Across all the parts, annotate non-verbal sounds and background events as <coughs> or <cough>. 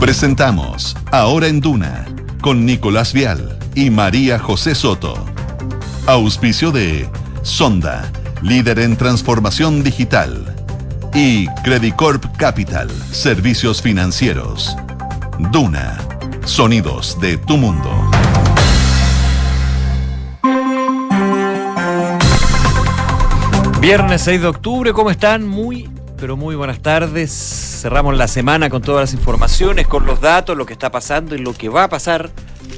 Presentamos Ahora en Duna con Nicolás Vial y María José Soto. Auspicio de Sonda, líder en transformación digital. Y Credicorp Capital, servicios financieros. Duna, sonidos de tu mundo. Viernes 6 de octubre, ¿cómo están? Muy, pero muy buenas tardes. Cerramos la semana con todas las informaciones, con los datos, lo que está pasando y lo que va a pasar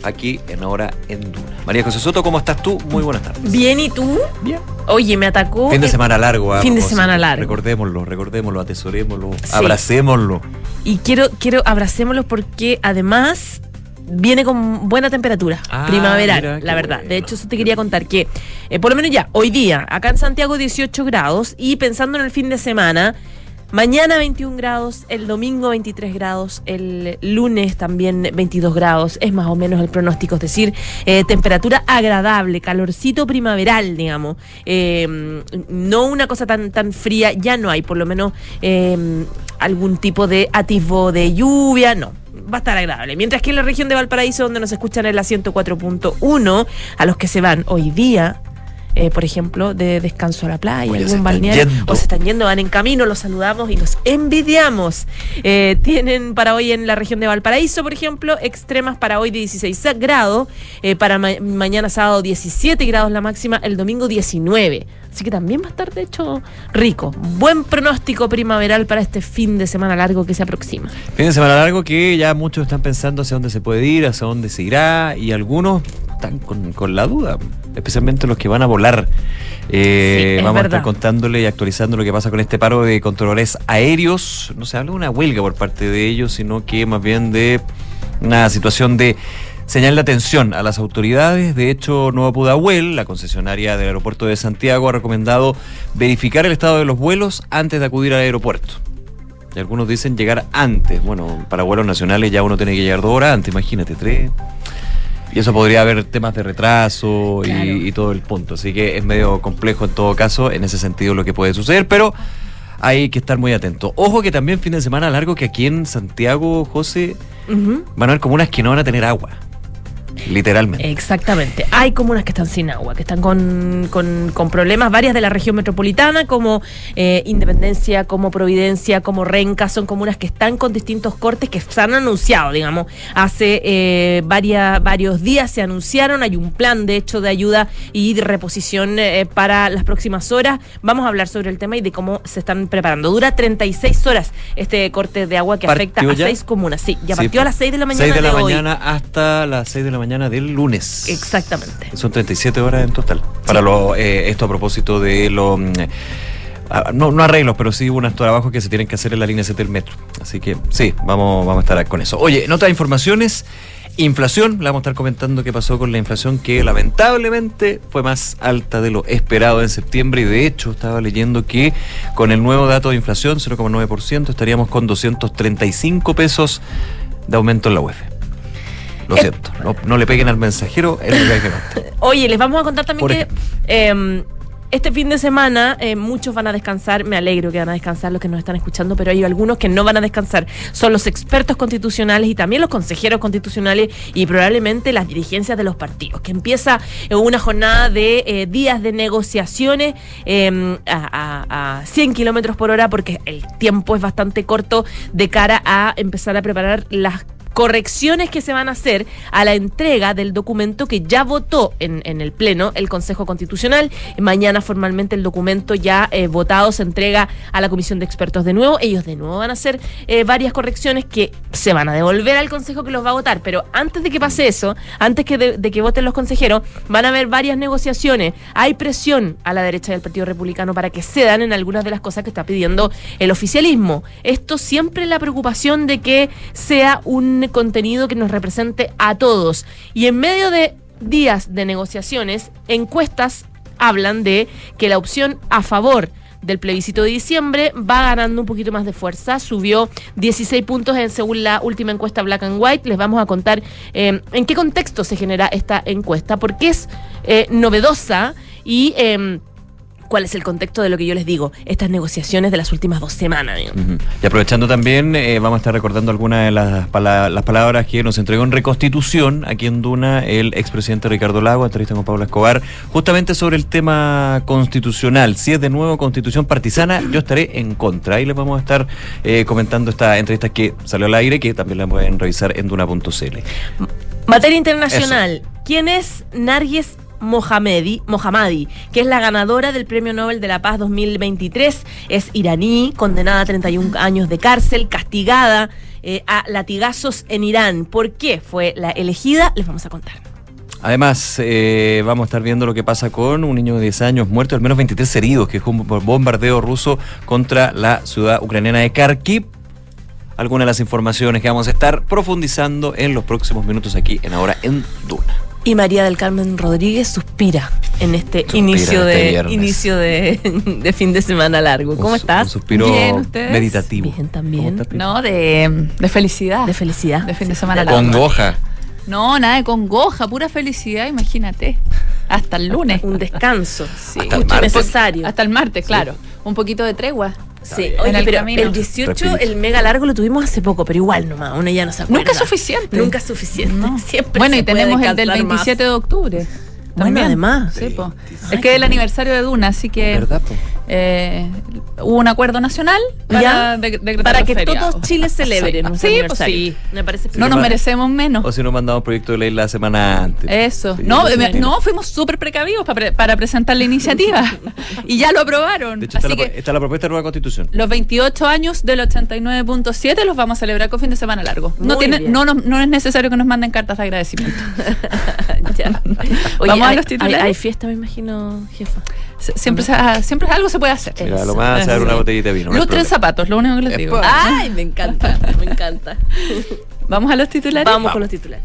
aquí en Hora en Duna. María José Soto, ¿cómo estás tú? Muy buenas tardes. Bien, ¿y tú? Bien. Oye, me atacó. Fin de semana largo. Fin de semana largo. Recordémoslo, recordémoslo, atesorémoslo, abracémoslo. Y quiero, quiero abracémoslo porque además viene con buena temperatura Ah, primaveral, mira, la verdad. De hecho, eso te quería contar que eh, por lo menos ya, hoy día, acá en Santiago 18 grados y pensando en el fin de semana, mañana 21 grados, el domingo 23 grados, el lunes también 22 grados, es más o menos el pronóstico, es decir, eh, temperatura agradable, calorcito primaveral, digamos. Eh, no una cosa tan, tan fría, ya no hay por lo menos eh, algún tipo de atisbo de lluvia, no va a estar agradable. Mientras que en la región de Valparaíso, donde nos escuchan en la 104.1, a los que se van hoy día, eh, por ejemplo, de descanso a la playa, Oye, algún balneario, o se están yendo, van en camino, los saludamos y los envidiamos. Eh, tienen para hoy en la región de Valparaíso, por ejemplo, extremas para hoy de 16 grados, eh, para ma- mañana sábado 17 grados la máxima, el domingo 19. Así que también va a estar, de hecho, rico. Buen pronóstico primaveral para este fin de semana largo que se aproxima. Fin de semana largo que ya muchos están pensando hacia dónde se puede ir, hacia dónde se irá, y algunos están con, con la duda, especialmente los que van a volar. Eh, Sí, vamos a estar contándole y actualizando lo que pasa con este paro de controladores aéreos. No se habla de una huelga por parte de ellos, sino que más bien de una situación de señal de atención a las autoridades. De hecho, Nueva Pudahuel, la concesionaria del aeropuerto de Santiago, ha recomendado verificar el estado de los vuelos antes de acudir al aeropuerto. Y algunos dicen llegar antes. Bueno, para vuelos nacionales ya uno tiene que llegar dos horas antes, imagínate, tres. Y eso podría haber temas de retraso y- Claro. y, todo el punto. Así que es medio complejo en todo caso, en ese sentido, lo que puede suceder, pero hay que estar muy atento. Ojo que también fin de semana largo que aquí en Santiago, José, van a haber comunas que no van a tener agua. Literalmente. Exactamente. Hay comunas que están sin agua, que están con, con- con problemas, varias de la región metropolitana, como eh, Independencia, como Providencia, como Renca, son comunas que están con distintos cortes que se han anunciado, digamos. Hace eh, varias, varios días se anunciaron, hay un plan, de hecho, de ayuda y de reposición eh, para las próximas horas. Vamos a hablar sobre el tema y de cómo se están preparando. Dura 36 horas este corte de agua que afecta ¿Partió a seis comunas. Sí, ya Sí, partió a las 6 de la mañana 6 de la hoy. mañana hasta las 6 de la mañana del lunes. Exactamente. Son 37 horas en total. Para lo, eh, esto a propósito de los. mm, ah, no, no arreglos, pero sí unos trabajos que se tienen que hacer en la línea 7 del metro. Así que sí, vamos, vamos a estar con eso. Oye, en otras informaciones, inflación. Le vamos a estar comentando qué pasó con la inflación, que lamentablemente fue más alta de lo esperado en septiembre. Y de hecho, estaba leyendo que con el nuevo dato de inflación, 0,9%, estaríamos con 235 pesos de aumento en la UEF. Lo Eh, siento, no, no le peguen al mensajero, es lo que hay que notar. Oye, les vamos a contar también Por que eh, este fin de semana eh, muchos van a descansar. Me alegro que van a descansar los que nos están escuchando, pero hay algunos que no van a descansar. Son los expertos constitucionales y también los consejeros constitucionales y probablemente las dirigencias de los partidos, que empieza eh, una jornada de eh, días de negociaciones eh, a, a- a 100 kilómetros por hora, porque el tiempo es bastante corto de cara a empezar a preparar las correcciones que se van a hacer a la entrega del documento que ya votó en, en el Pleno el Consejo Constitucional. Mañana formalmente el documento ya eh, votado se entrega a la Comisión de Expertos de nuevo. Ellos de nuevo van a hacer eh, varias correcciones que se van a devolver al Consejo que los va a votar. Pero antes de que pase eso, antes que de, que voten los consejeros, van a haber varias negociaciones. Hay presión a la derecha del Partido Republicano para que cedan en algunas de las cosas que está pidiendo el oficialismo. Esto siempre la preocupación de que sea un contenido que nos represente a todos. Y en medio de días de negociaciones, encuestas hablan de que la opción a favor del plebiscito de diciembre va ganando un poquito más de fuerza, subió 16 puntos en, según la última encuesta Black and White. Les vamos a contar eh, en qué contexto se genera esta encuesta, porque es eh, novedosa y... eh, cuál es el contexto de lo que yo les digo, estas negociaciones de las últimas dos semanas. Y aprovechando también, eh, vamos a estar recordando algunas de las, pala- las palabras que nos entregó en Reconstitución aquí en Duna el expresidente Ricardo Lago, entrevista con Pablo Escobar, justamente sobre el tema constitucional. Si es de nuevo constitución partisana, yo estaré en contra. Ahí les vamos a estar eh, comentando esta entrevista que salió al aire, que también la pueden revisar en duna.cl. Materia internacional. ¿Quién es Narges Mohammadi, Mohammadi, que es la ganadora del Premio Nobel de la Paz 2023? Es iraní, condenada a 31 años de cárcel, castigada eh, a latigazos en Irán. ¿Por qué fue la elegida? Les vamos a contar. Además, eh, vamos a estar viendo lo que pasa con un niño de 10 años muerto, al menos 23 heridos, que es un bombardeo ruso contra la ciudad ucraniana de Kharkiv. Algunas de las informaciones que vamos a estar profundizando en los próximos minutos aquí en Ahora en Duna. Y María del Carmen Rodríguez suspira en este Suspira inicio este de viernes. inicio de, de fin de semana largo. ¿Cómo Un estás? Un suspiro Bien, ¿ustedes? meditativo. Bien, también. No, de, de felicidad. De felicidad. De fin de semana la- largo. Congoja. No, nada de congoja, pura felicidad, imagínate. Hasta el lunes. Un descanso. Sí. Hasta el necesario. Hasta el martes, claro. Un poquito de tregua. Sí, oye, En el pero camino. el 18, Respiro. el mega largo lo tuvimos hace poco, pero igual nomás, uno ya no se acuerda. Nunca es suficiente. Nunca es suficiente. No. <laughs> Siempre bueno, se y tenemos puede el del descansar 27 de octubre. Bueno, También. además. Sí, po. Ay, Es que es el aniversario de Duna, así que ¿Verdad? po? eh, hubo un acuerdo nacional para, de- que feriados. todo Chile celebre Sí, sí, pues sí. Me parece No nos merecemos menos. O si no mandamos proyecto de ley la semana antes. Eso. Sí, no, sí. me- no, fuimos súper precavidos para, pre- para presentar la iniciativa. <laughs> y ya lo aprobaron. De hecho, está la, que está la propuesta de nueva constitución. los 28 años del 89.7 los vamos a celebrar con fin de semana largo. No, tiene, no, nos- no es necesario que nos manden cartas de agradecimiento. <laughs> <laughs> Ya. Oye, Vamos a hay, los titulares. hay- hay fiesta, me imagino, jefa. Se- Siempre, se- ah, siempre algo se puede hacer. Mira, lo más, a dar eso. una botellita de vino. no Lustren zapatos, lo único que les digo. Ay, me encanta, me encanta. <laughs> Vamos a los titulares. Vamos con los titulares.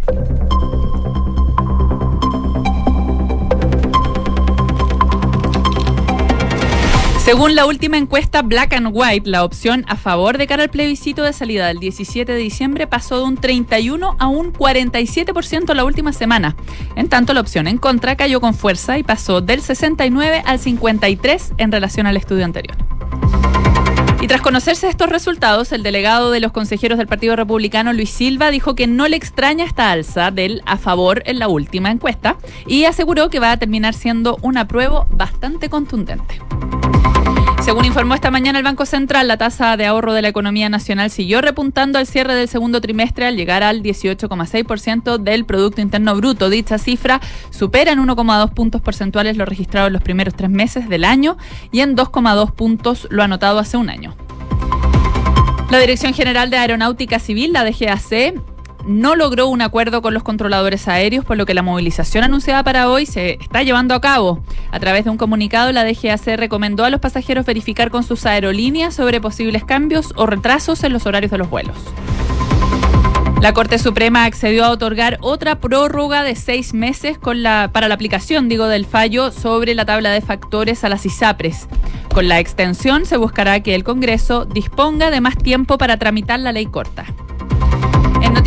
Según la última encuesta Black and White, la opción a favor de cara al plebiscito de salida del 17 de diciembre pasó de un 31 a un 47% la última semana. En tanto, la opción en contra cayó con fuerza y pasó del 69 al 53 en relación al estudio anterior. Y tras conocerse estos resultados, el delegado de los consejeros del Partido Republicano, Luis Silva, dijo que no le extraña esta alza del a favor en la última encuesta y aseguró que va a terminar siendo un apruebo bastante contundente. Según informó esta mañana el Banco Central, la tasa de ahorro de la economía nacional siguió repuntando al cierre del segundo trimestre al llegar al 18,6% del Producto Interno Bruto. Dicha cifra supera en 1,2 puntos porcentuales lo registrado en los primeros tres meses del año y en 2,2 puntos lo anotado hace un año. La Dirección General de Aeronáutica Civil, la DGAC, no logró un acuerdo con los controladores aéreos, por lo que la movilización anunciada para hoy se está llevando a cabo. A través de un comunicado, la DGAC recomendó a los pasajeros verificar con sus aerolíneas sobre posibles cambios o retrasos en los horarios de los vuelos. La Corte Suprema accedió a otorgar otra prórroga de seis meses para la aplicación, digo, del fallo sobre la tabla de factores a las ISAPRES. Con la extensión se buscará que el Congreso disponga de más tiempo para tramitar la ley corta.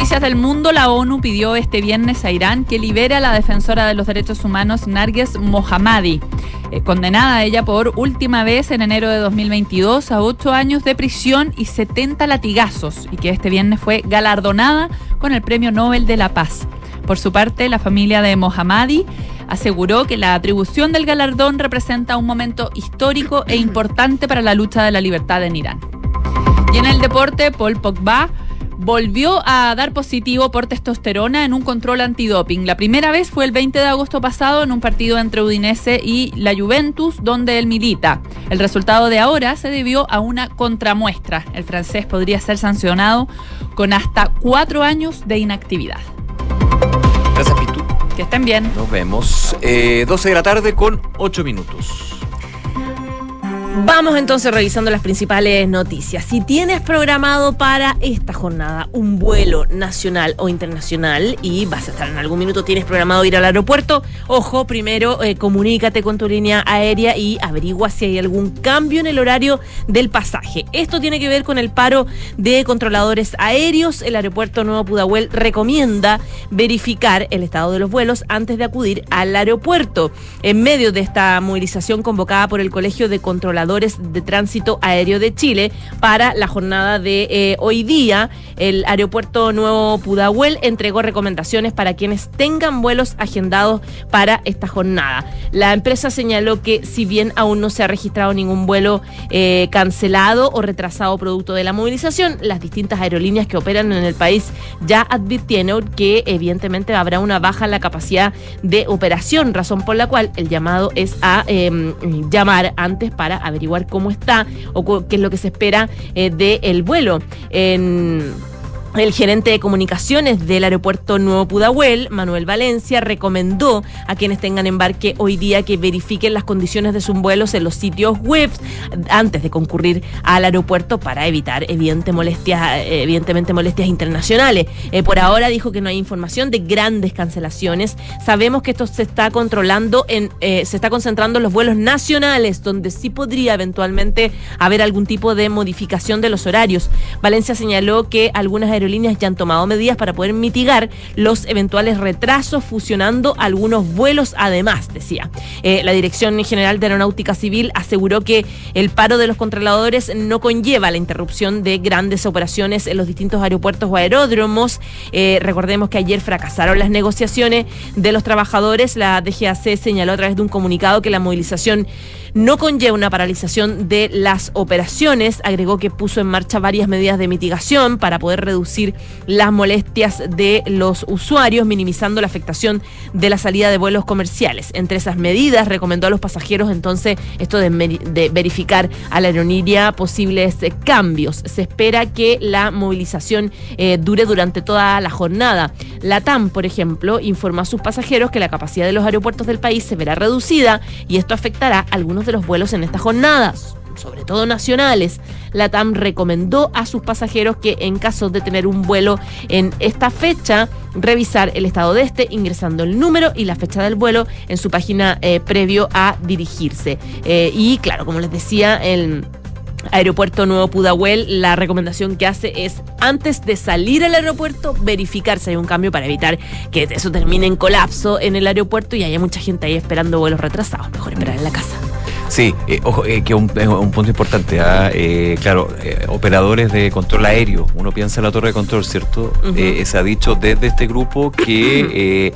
Noticias del Mundo, la ONU pidió este viernes a Irán que libere a la defensora de los derechos humanos Narges Mohammadi, eh, condenada ella por última vez en enero de 2022 a ocho años de prisión y 70 latigazos, y que este viernes fue galardonada con el Premio Nobel de la Paz. Por su parte, la familia de Mohammadi aseguró que la atribución del galardón representa un momento histórico e importante para la lucha de la libertad en Irán. Y en el deporte, Paul Pogba volvió a dar positivo por testosterona en un control antidoping. La primera vez fue el 20 de agosto pasado en un partido entre Udinese y la Juventus, donde él milita. El resultado de ahora se debió a una contramuestra. El francés podría ser sancionado con hasta cuatro años de inactividad. Gracias, Pitu. Que estén bien. Nos vemos. Eh, 12 de la tarde con 8 minutos. Vamos entonces revisando las principales noticias. Si tienes programado para esta jornada un vuelo nacional o internacional y vas a estar en algún minuto, tienes programado ir al aeropuerto, ojo, primero eh, comunícate con tu línea aérea y averigua si hay algún cambio en el horario del pasaje. Esto tiene que ver con el paro de controladores aéreos. El aeropuerto Nuevo Pudahuel recomienda verificar el estado de los vuelos antes de acudir al aeropuerto. En medio de esta movilización convocada por el Colegio de Controladores de Tránsito Aéreo de Chile para la jornada de eh, hoy día. El aeropuerto Nuevo Pudahuel entregó recomendaciones para quienes tengan vuelos agendados para esta jornada. La empresa señaló que si bien aún no se ha registrado ningún vuelo eh, cancelado o retrasado producto de la movilización, las distintas aerolíneas que operan en el país ya advirtieron que evidentemente habrá una baja en la capacidad de operación, razón por la cual el llamado es a em, llamar antes para averiguar cómo está o qué es lo que se espera eh, del vuelo. En el gerente de comunicaciones del aeropuerto Nuevo Pudahuel, Manuel Valencia, recomendó a quienes tengan embarque hoy día que verifiquen las condiciones de sus vuelos en los sitios web antes de concurrir al aeropuerto para evitar evidente molestias, evidentemente molestias internacionales. Eh, por ahora dijo que no hay información de grandes cancelaciones. Sabemos que esto se está controlando en, eh, se está concentrando en los vuelos nacionales, donde sí podría eventualmente haber algún tipo de modificación de los horarios. Valencia señaló que algunas aerolíneas ya han tomado medidas para poder mitigar los eventuales retrasos, fusionando algunos vuelos además, decía. Eh, la Dirección General de Aeronáutica Civil aseguró que el paro de los controladores no conlleva la interrupción de grandes operaciones en los distintos aeropuertos o aeródromos. Eh, recordemos que ayer fracasaron las negociaciones de los trabajadores. La DGAC señaló a través de un comunicado que la movilización no conlleva una paralización de las operaciones. Agregó que puso en marcha varias medidas de mitigación para poder reducir las molestias de los usuarios, minimizando la afectación de la salida de vuelos comerciales. Entre esas medidas recomendó a los pasajeros entonces esto de, verificar a la aerolínea posibles eh, cambios. Se espera que la movilización eh, dure durante toda la jornada. La TAM, por ejemplo, informó a sus pasajeros que la capacidad de los aeropuertos del país se verá reducida y esto afectará a algunos de los vuelos en estas jornadas sobre todo nacionales. La TAM recomendó a sus pasajeros que en caso de tener un vuelo en esta fecha, revisar el estado de este ingresando el número y la fecha del vuelo en su página eh, previo a dirigirse. Eh, y claro, como les decía, el Aeropuerto Nuevo Pudahuel, la recomendación que hace es antes de salir al aeropuerto verificar si hay un cambio para evitar que eso termine en colapso en el aeropuerto y haya mucha gente ahí esperando vuelos retrasados. Mejor esperar en la casa. Sí, eh, ojo, eh, que un, un, punto importante. ¿ah? Eh, claro, operadores de control aéreo. Uno piensa en la torre de control, ¿cierto? se ha dicho desde este grupo que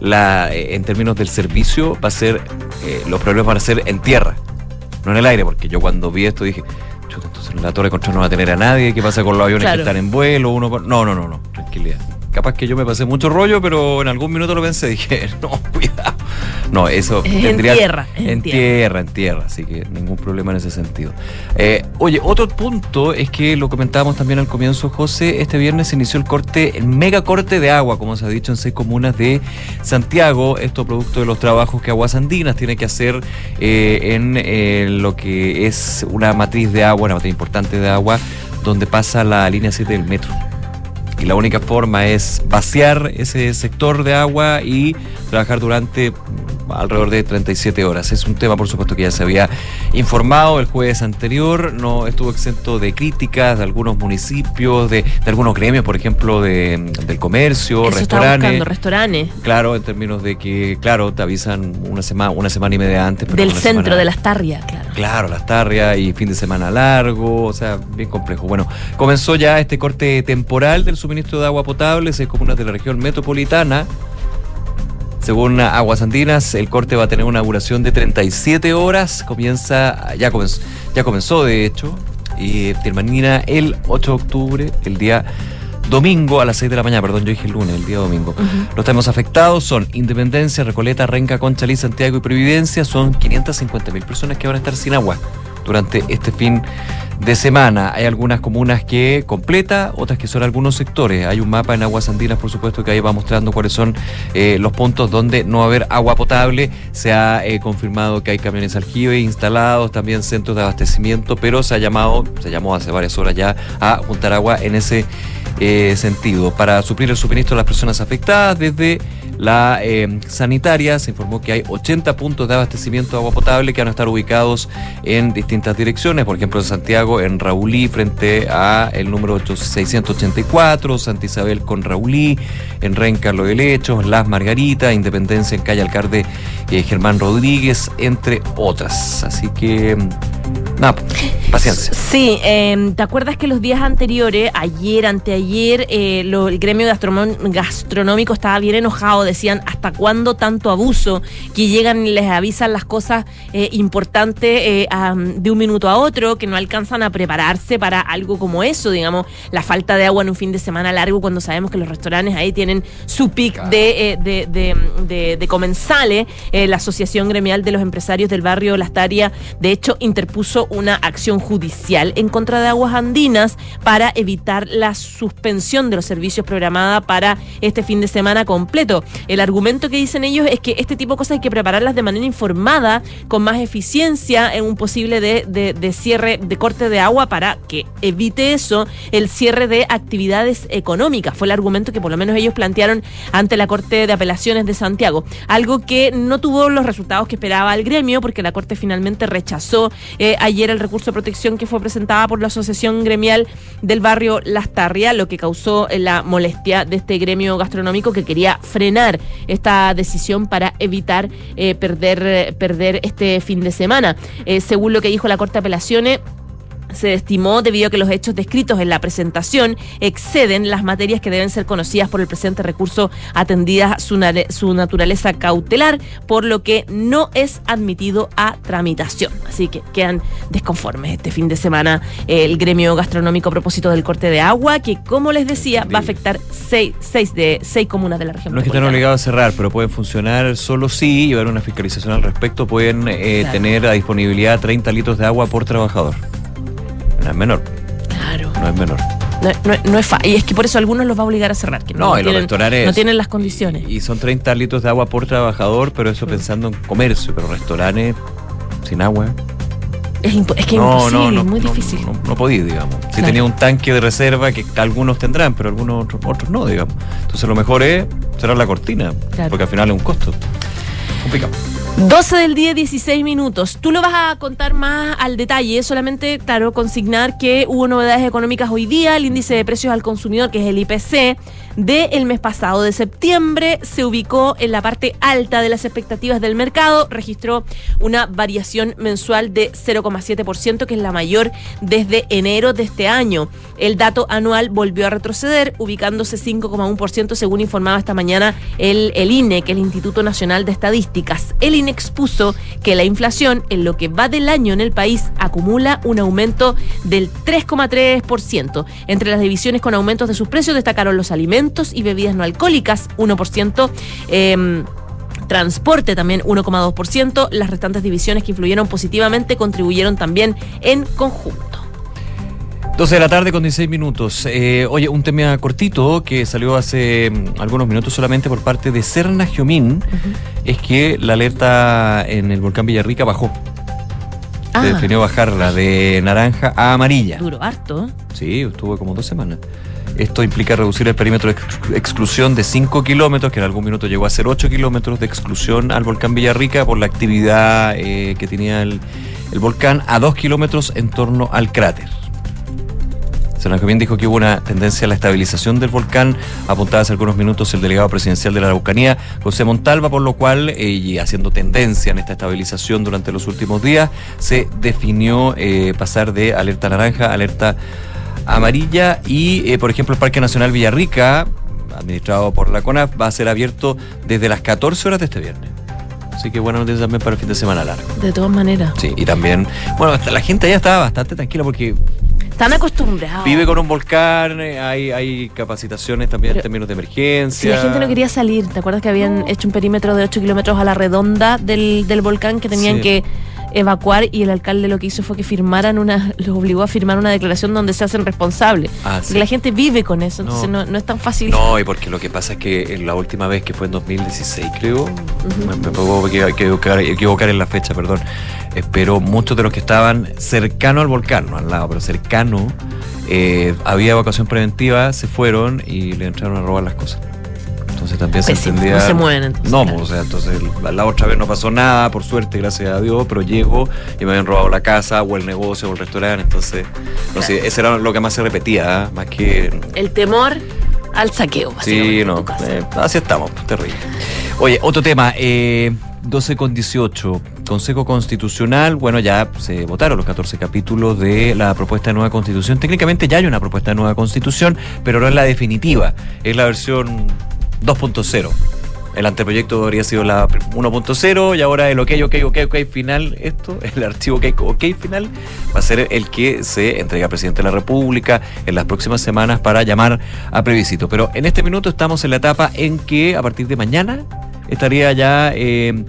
la, en términos del servicio va a ser, los problemas van a ser en tierra, no en el aire, porque yo cuando vi esto dije, entonces la torre de control no va a tener a nadie. ¿Qué pasa con los aviones que están en vuelo? Uno, no, no, no, no, tranquilidad capaz que yo me pasé mucho rollo, pero en algún minuto lo pensé, <laughs> dije, no, cuidado. No, eso tendría... En tierra. En, tierra. en tierra, así que ningún problema en ese sentido. Eh, oye, otro punto es que lo comentábamos también al comienzo, José, este viernes se inició el corte, el mega corte de agua, como se ha dicho en seis comunas de Santiago, esto producto de los trabajos que Aguas Andinas tiene que hacer eh, en eh, lo que es una matriz de agua, una matriz importante de agua, donde pasa la línea 7 del metro y la única forma es vaciar ese sector de agua y trabajar durante alrededor de 37 horas. Es un tema, por supuesto, que ya se había informado el jueves anterior, no estuvo exento de críticas de algunos municipios, de, algunos gremios, por ejemplo, de, del comercio, restaurantes. restaurantes. Claro, en términos de que, claro, te avisan una semana, una semana y media antes. Del centro de las tarrias, claro. Claro, las tarrias y fin de semana largo, o sea, bien complejo. Bueno, comenzó ya este corte temporal del suministro de agua potable, seis comunas de la región metropolitana según Aguas Andinas, el corte va a tener una duración de 37 horas. Comienza, ya comenzó, ya comenzó de hecho, y termina el 8 de octubre, el día domingo a las 6 de la mañana, perdón, yo dije el lunes, el día domingo. Los temas afectados son Independencia, Recoleta, Renca, Conchalí, Santiago y Previdencia. Son 550 mil personas que van a estar sin agua durante este fin de semana. Hay algunas comunas que completa, otras que son algunos sectores. Hay un mapa en aguas andinas, por supuesto, que ahí va mostrando cuáles son eh, los puntos donde no va a haber agua potable. Se ha eh, confirmado que hay camiones aljibe instalados, también centros de abastecimiento, pero se ha llamado, se llamó hace varias horas ya a juntar agua en ese eh, sentido. Para suplir el suministro a las personas afectadas, desde la eh, sanitaria se informó que hay 80 puntos de abastecimiento de agua potable que van a estar ubicados en distintas direcciones, por ejemplo en Santiago, en Raulí, frente a el número 8- 684, Santa Isabel con Raulí, en Renca, Lo de Lechos, Las Margaritas, Independencia en Calle Alcalde eh, Germán Rodríguez, entre otras. Así que, mm, nada, paciencia. Sí, eh, ¿te acuerdas que los días anteriores, ayer, anteayer, eh, lo- el gremio gastronómico estaba bien enojado? Decían, ¿hasta cuándo tanto abuso? Que llegan y les avisan las cosas eh, importantes eh, a- de un minuto a otro, que no alcanzan a prepararse para algo como eso, digamos, la falta de agua en un fin de semana largo, cuando sabemos que los restaurantes ahí tienen su pic de, eh, de, de- de- de comensales. Eh, la Asociación Gremial de los Empresarios del Barrio Las Tarias, de hecho, interpuso una acción judicial en contra de Aguas Andinas para evitar la suspensión de los servicios programada para este fin de semana completo. El argumento que dicen ellos es que este tipo de cosas hay que prepararlas de manera informada, con más eficiencia en un posible de, de- cierre, de corte de agua para que evite eso el cierre de actividades económicas. Fue el argumento que por lo menos ellos plantearon ante la Corte de Apelaciones de Santiago. Algo que no tuvo los resultados que esperaba el gremio porque la Corte finalmente rechazó eh, ayer el recurso de protección que fue presentada por la Asociación Gremial del Barrio Las Tarrias, lo que causó eh, la molestia de este gremio gastronómico que quería frenar esta decisión para evitar eh, perder, eh, perder este fin de semana. Según lo que dijo la Corte de Apelaciones, se estimó debido a que los hechos descritos en la presentación exceden las materias que deben ser conocidas por el presente recurso atendidas su, su naturaleza cautelar, por lo que no es admitido a tramitación. Así que quedan desconformes este fin de semana eh, el gremio gastronómico a propósito del corte de agua, que como les decía va a afectar seis, seis de seis comunas de la región. No es que estén metropolitana. obligados a cerrar, pero pueden funcionar solo si llevar una fiscalización al respecto. Pueden eh, Claro. tener a disponibilidad 30 litros de agua por trabajador. No es menor, Claro. no es menor. No, no- no es fa- y es que por eso algunos los va a obligar a cerrar, que no, No, y los tienen, restaurantes- no tienen las condiciones. Y son 30 litros de agua por trabajador, pero eso pensando en comercio, pero restaurantes sin agua. Es, que no, imposible, no, no, es muy difícil. No, podís, digamos. Si tenía un tanque de reserva que algunos tendrán, pero algunos otros, otros no, digamos. Entonces lo mejor es cerrar la cortina, Claro. porque al final es un costo. Complicado. 12 del día, 16 minutos. Tú lo vas a contar más al detalle, solamente, claro, consignar que hubo novedades económicas hoy día. El índice de precios al consumidor, que es el IPC, del mes pasado, de septiembre, se ubicó en la parte alta de las expectativas del mercado. Registró una variación mensual de 0,7%, que es la mayor desde enero de este año. El dato anual volvió a retroceder, ubicándose 5,1% según informaba esta mañana el, el INE, que es el Instituto Nacional de Estadísticas. El INE expuso que la inflación en lo que va del año en el país acumula un aumento del 3,3%. Entre las divisiones con aumentos de sus precios destacaron los alimentos y bebidas no alcohólicas, 1%. em, Transporte también 1,2%. Las restantes divisiones que influyeron positivamente contribuyeron también en conjunto. 12 de la tarde con 16 minutos. Eh, oye, un tema cortito que salió hace mm, algunos minutos solamente por parte de Serna Giomín es que la alerta en el volcán Villarrica bajó. Ah. Se definió bajarla de naranja a amarilla. Duro, harto. ¿eh? Sí, estuvo como dos semanas. Esto implica reducir el perímetro de ex- exclusión de 5 kilómetros, que en algún minuto llegó a ser 8 kilómetros de exclusión al volcán Villarrica por la actividad eh, que tenía el, volcán, a 2 kilómetros en torno al cráter. Serna Jovín dijo que hubo una tendencia a la estabilización del volcán, apuntaba hace algunos minutos el delegado presidencial de la Araucanía, José Montalva, por lo cual, eh, y haciendo tendencia en esta estabilización durante los últimos días, se definió eh, pasar de alerta naranja a alerta amarilla y, eh, por ejemplo, el Parque Nacional Villarrica, administrado por la CONAF, va a ser abierto desde las 14 horas de este viernes. Así que buena noticia también para el fin de semana largo. De todas maneras. Sí, y también, bueno, hasta la gente allá estaba bastante tranquila porque Están acostumbrados. vive con un volcán, eh, hay, hay capacitaciones también Pero- en términos de emergencia. Si la gente no quería salir, ¿te acuerdas que habían hecho un perímetro de 8 kilómetros a la redonda del, del volcán que tenían Sí. que evacuar y el alcalde lo que hizo fue que firmaran una, <laughs> los obligó a firmar una declaración donde se hacen responsables. Ah, sí. La gente vive con eso, entonces No. no, no es tan fácil. No, y porque lo que pasa es que en la última vez que fue en 2016, creo, me, me puedo equi- equivocar, equivocar en la fecha, perdón, eh, pero muchos de los que estaban cercano al volcán, no al lado, pero cercano, eh, había evacuación preventiva, se fueron y le entraron a robar las cosas. Entonces también se entendía. no se mueven, entonces, No, claro. o sea, entonces la, otra vez no pasó nada, por suerte, gracias a Dios, pero llego y me habían robado la casa o el negocio o el restaurante, entonces, no sé, eso era lo que más se repetía, ¿ah? más que El temor al saqueo. Sí, no, eh, así estamos, terrible. Oye, otro tema, eh, 12 con 18, Consejo Constitucional, bueno, ya se votaron los 14 capítulos de la propuesta de nueva constitución. Técnicamente ya hay una propuesta de nueva constitución, pero no es la definitiva, es la versión 2.0. El anteproyecto habría sido la 1.0 y ahora el OK, OK, OK, OK final, esto, <laughs> el archivo OK, OK final, va a ser el que se entrega al presidente de la República en las próximas semanas para llamar a plebiscito. Pero en este minuto estamos en la etapa en que a partir de mañana estaría ya eh,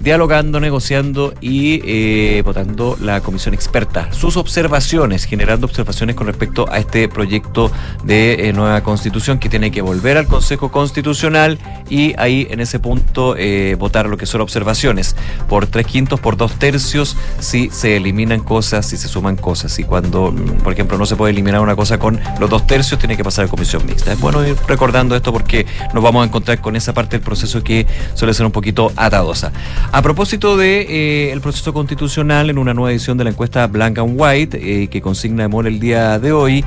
dialogando, negociando y eh, votando la comisión experta. Sus observaciones, generando observaciones con respecto a este proyecto de eh, nueva constitución que tiene que volver al Consejo Constitucional y ahí en ese punto eh, votar lo que son observaciones por tres quintos, por dos tercios, si se eliminan cosas, si se suman cosas. Y cuando, mm, por ejemplo, no se puede eliminar una cosa con los dos tercios, tiene que pasar a comisión mixta. Es bueno ir recordando esto porque nos vamos a encontrar con esa parte del proceso que suele ser un poquito atadosa. A propósito de eh, el proceso constitucional, en una nueva edición de la encuesta Black and White, eh, que consigna Emol el día de hoy,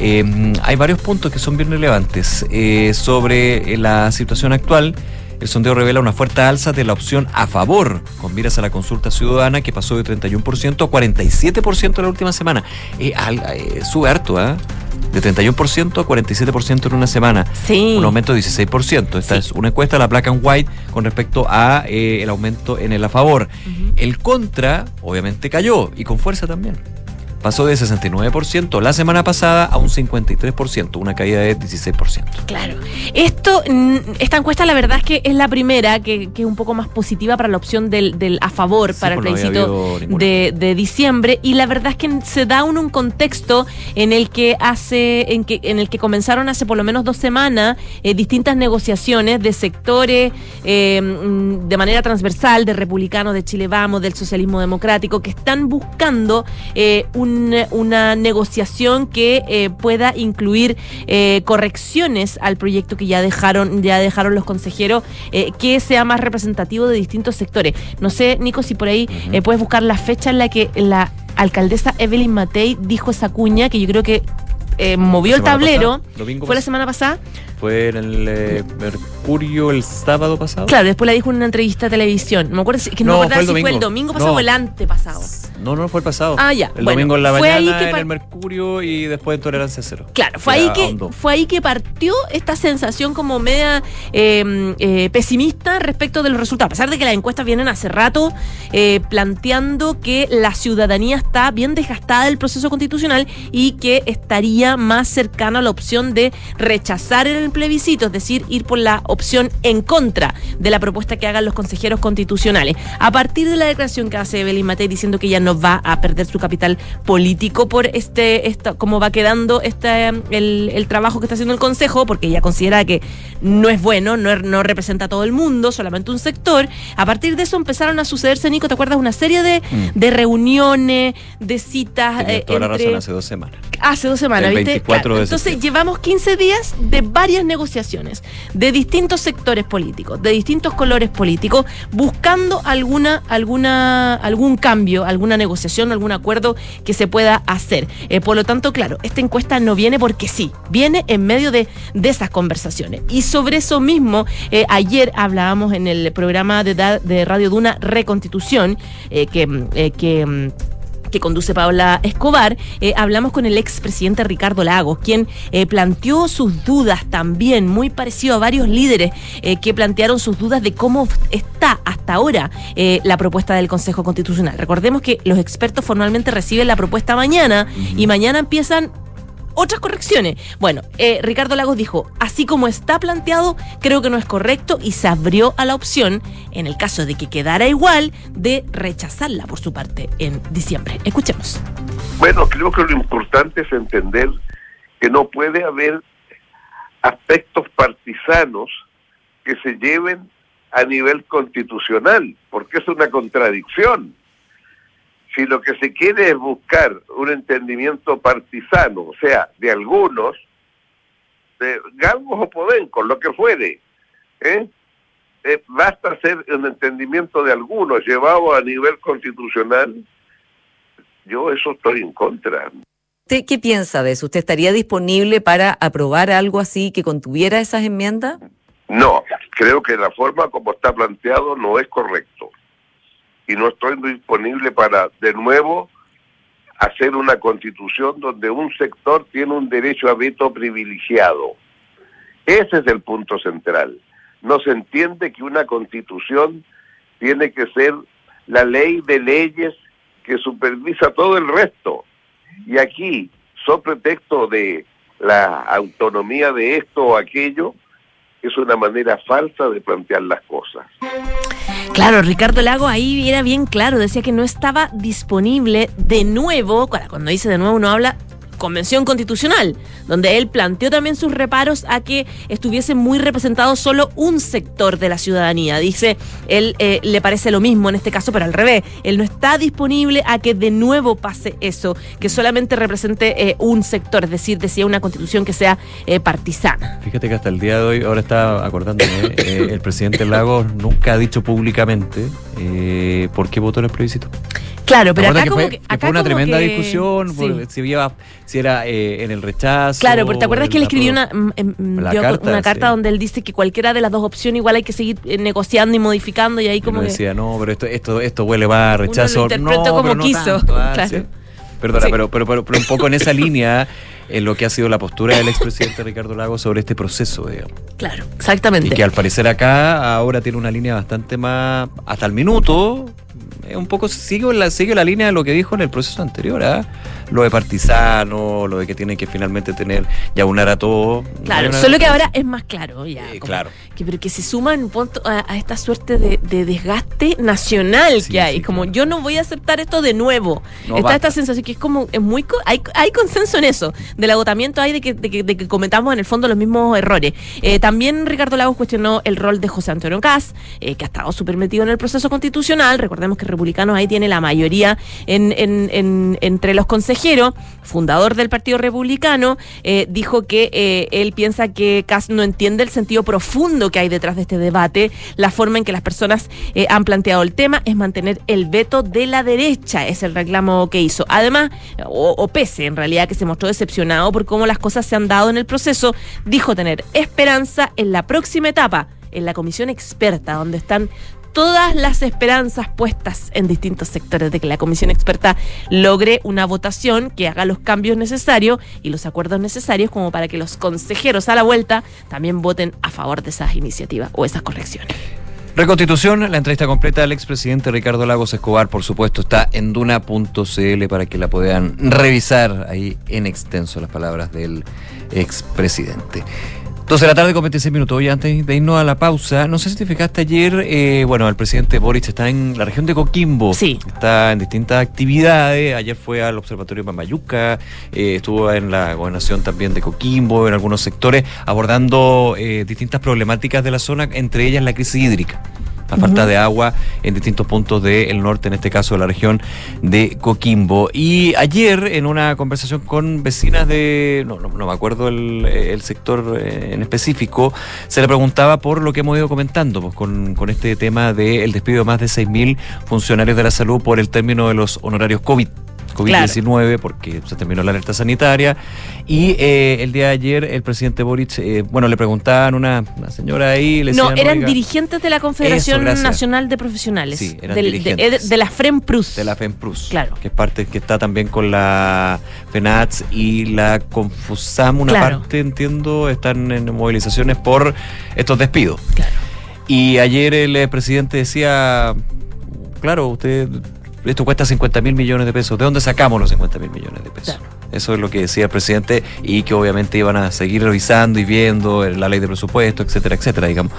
eh, hay varios puntos que son bien relevantes eh, sobre la situación actual. El sondeo revela una fuerte alza de la opción a favor, con miras a la consulta ciudadana, que pasó de 31% a 47% en la última semana. Eh, al- eh, sube harto, ¿ah? De 31% a 47% en una semana. Sí. Un aumento de 16%. Esta Sí. es una encuesta de la Black and White con respecto a eh, el aumento en el a favor. El contra, obviamente, cayó y con fuerza también. Pasó de 69% la semana pasada a un 53%, una caída de 16%. Claro. Esto, esta encuesta, la verdad es que es la primera que, que es un poco más positiva para la opción del, del a favor Sí, para el pues no había plebiscito de, de diciembre. Y la verdad es que se da un, un contexto en el que hace, en que, en el que comenzaron hace por lo menos dos semanas eh, distintas negociaciones de sectores eh, mm, de manera transversal, de republicanos, de Chile Vamos, del socialismo democrático, que están buscando eh, un- una negociación que eh, pueda incluir eh, correcciones al proyecto que ya dejaron, ya dejaron los consejeros, eh, que sea más representativo de distintos sectores. No sé, Nico, si por ahí eh, puedes buscar la fecha en la que la alcaldesa Evelyn Matei dijo esa cuña, que yo creo que eh, movió el tablero. pasada, ¿Fue la semana pasada? Fue en el eh, Mercurio el sábado pasado. Claro, después la dijo en una entrevista a televisión. No me acuerdo si, que no, No, me acuerdo fue el si fue el domingo. pasado No. o el antepasado. No, no, fue el pasado. Ah, ya. El Bueno, domingo en la mañana en el Mercurio y después en Tolerancia Cero. Claro, fue ahí, que, fue ahí que partió esta sensación como media eh, eh, pesimista respecto de los resultados. A pesar de que las encuestas vienen hace rato eh, planteando que la ciudadanía está bien desgastada del proceso constitucional y que estaría más cercana a la opción de rechazar el plebiscito, es decir, ir por la opción en contra de la propuesta que hagan los consejeros constitucionales. A partir de la declaración que hace Evelyn Matei diciendo que ella no va a perder su capital político por este, esta, cómo va quedando este, el, el trabajo que está haciendo el Consejo, porque ella considera que no es bueno, no, es- no representa a todo el mundo, solamente un sector. A partir de eso empezaron a sucederse, Nico, ¿te acuerdas? Una serie de, Mm. de reuniones, de citas. Eh, toda la razón hace dos semanas. Hace dos semanas, El ¿viste? 24 de Entonces llevamos 15 días de varias negociaciones, de distintos sectores políticos, de distintos colores políticos, buscando alguna, alguna, algún cambio, alguna negociación, algún acuerdo que se pueda hacer. Eh, por lo tanto, claro, esta encuesta no viene porque sí, viene en medio de, de esas conversaciones. Y sobre eso mismo, eh, ayer hablábamos en el programa de, de Radio Duna Reconstitución, eh, que, mm, que mm, que conduce Paula Escobar, eh, hablamos con el expresidente Ricardo Lagos, quien eh, planteó sus dudas también, muy parecido a varios líderes eh, que plantearon sus dudas de cómo está hasta ahora la propuesta del Consejo Constitucional. Recordemos que los expertos formalmente reciben la propuesta mañana y mañana empiezan otras correcciones. Bueno, eh, Ricardo Lagos dijo, así como está planteado, creo que no es correcto y se abrió a la opción, en el caso de que quedara igual, de rechazarla por su parte en diciembre. Escuchemos. Bueno, creo que lo importante es entender que no puede haber aspectos partisanos que se lleven a nivel constitucional, porque es una contradicción. Si lo que se quiere es buscar un entendimiento partisano, o sea, de algunos, de galgos o podencos, lo que fuere, ¿eh? Eh, basta ser un entendimiento de algunos llevado a nivel constitucional, yo eso estoy en contra. ¿Usted qué piensa de eso? ¿Usted estaría disponible para aprobar algo así que contuviera esas enmiendas? No, creo que la forma como está planteado no es correcto. Y no estoy disponible para, de nuevo, hacer una constitución donde un sector tiene un derecho a veto privilegiado. Ese es el punto central. No se entiende que una constitución tiene que ser la ley de leyes que supervisa todo el resto. Y aquí, sobre pretexto de la autonomía de esto o aquello, es una manera falsa de plantear las cosas. Claro, Ricardo Lago ahí era bien claro, decía que no estaba disponible de nuevo, cuando dice de nuevo uno habla convención constitucional, donde él planteó también sus reparos a que estuviese muy representado solo un sector de la ciudadanía. Dice, él eh, le parece lo mismo en este caso, pero al revés, él no está disponible a que de nuevo pase eso, que solamente represente eh, un sector, es decir, decía una constitución que sea eh, partisana. Fíjate que hasta el día de hoy, ahora está acordándome, el presidente Lagos nunca ha dicho públicamente por qué votó en el plebiscito. Claro, pero acá como que, fue una tremenda discusión, si, si, era eh, en el rechazo. Claro, pero ¿te acuerdas que él escribió una, mm, em, una carta donde él dice que cualquiera de las dos opciones igual hay que seguir eh, negociando y modificando y ahí como decía, no, pero esto, esto, esto huele más a rechazo. Uno lo como quiso. Ah, claro. Perdona, pero, pero, pero, un poco en esa línea en lo que ha sido la postura del expresidente Ricardo Lagos sobre este proceso, digamos. Claro, exactamente. Y que al parecer acá ahora tiene una línea bastante más, hasta el minuto, un poco sigue la, sigue la línea de lo que dijo en el proceso anterior, ¿ah? lo de partisano, lo de que tiene que finalmente tener ya unar a todo. Claro, solo que ahora es más claro ya. claro. Que, pero que se suman a, a esta suerte de, desgaste nacional que hay. como yo no voy a aceptar esto de nuevo. Está esta sensación que es como, es muy hay, hay consenso en eso. Del agotamiento hay de que, de que, cometamos en el fondo los mismos errores. Eh, también Ricardo Lagos cuestionó el rol de José Antonio Caz, eh, que ha estado súper metido en el proceso constitucional. Recordemos que Republicanos ahí tiene la mayoría en, en, en, entre los consejeros fundador del Partido Republicano, eh, dijo que eh, él piensa que Kass no entiende el sentido profundo que hay detrás de este debate. La forma en que las personas eh, han planteado el tema es mantener el veto de la derecha, es el reclamo que hizo. Además, o pese en realidad que se mostró decepcionado por cómo las cosas se han dado en el proceso, dijo tener esperanza en la próxima etapa en la comisión experta, donde están todas las esperanzas puestas en distintos sectores de que la comisión experta logre una votación que haga los cambios necesarios y los acuerdos necesarios como para que los consejeros a la vuelta también voten a favor de esas iniciativas o esas correcciones. Reconstitución, la entrevista completa del expresidente Ricardo Lagos Escobar, por supuesto, está en duna.cl para que la puedan revisar ahí en extenso las palabras del expresidente. 12 de la tarde con 26 minutos. Hoy antes de irnos a la pausa, no sé si te fijaste ayer, eh, bueno, el presidente Boric está en la región de Coquimbo. Sí. Está en distintas actividades. Ayer fue al Observatorio Mamayuca, eh, estuvo en la gobernación también de Coquimbo, en algunos sectores, abordando eh, distintas problemáticas de la zona, entre ellas la crisis hídrica la falta de agua en distintos puntos del norte, en este caso de la región de Coquimbo. Y ayer, en una conversación con vecinas de, no, no, me acuerdo el, sector eh, en específico, se le preguntaba por lo que hemos ido comentando, pues, con, con este tema del despido de más de 6.000 funcionarios de la salud por el término de los honorarios COVID. COVID-19 porque se terminó la alerta sanitaria. Y eh, el día de ayer el presidente Boric, eh, bueno, le preguntaban a una, señora ahí. Le no, eran dirigentes de la Confederación Nacional de Profesionales. Sí, eran dirigentes. De, la FREMPRUS. De la FEMPRUS. Claro. Que es parte, que está también con la FENATS y la Confusam, una parte, entiendo, están en movilizaciones por estos despidos. Claro. Y ayer el presidente decía, claro, usted esto cuesta 50 mil millones de pesos. ¿De dónde sacamos los 50 mil millones de pesos? Eso es lo que decía el presidente y que obviamente iban a seguir revisando y viendo la ley de presupuesto, etcétera, etcétera, digamos.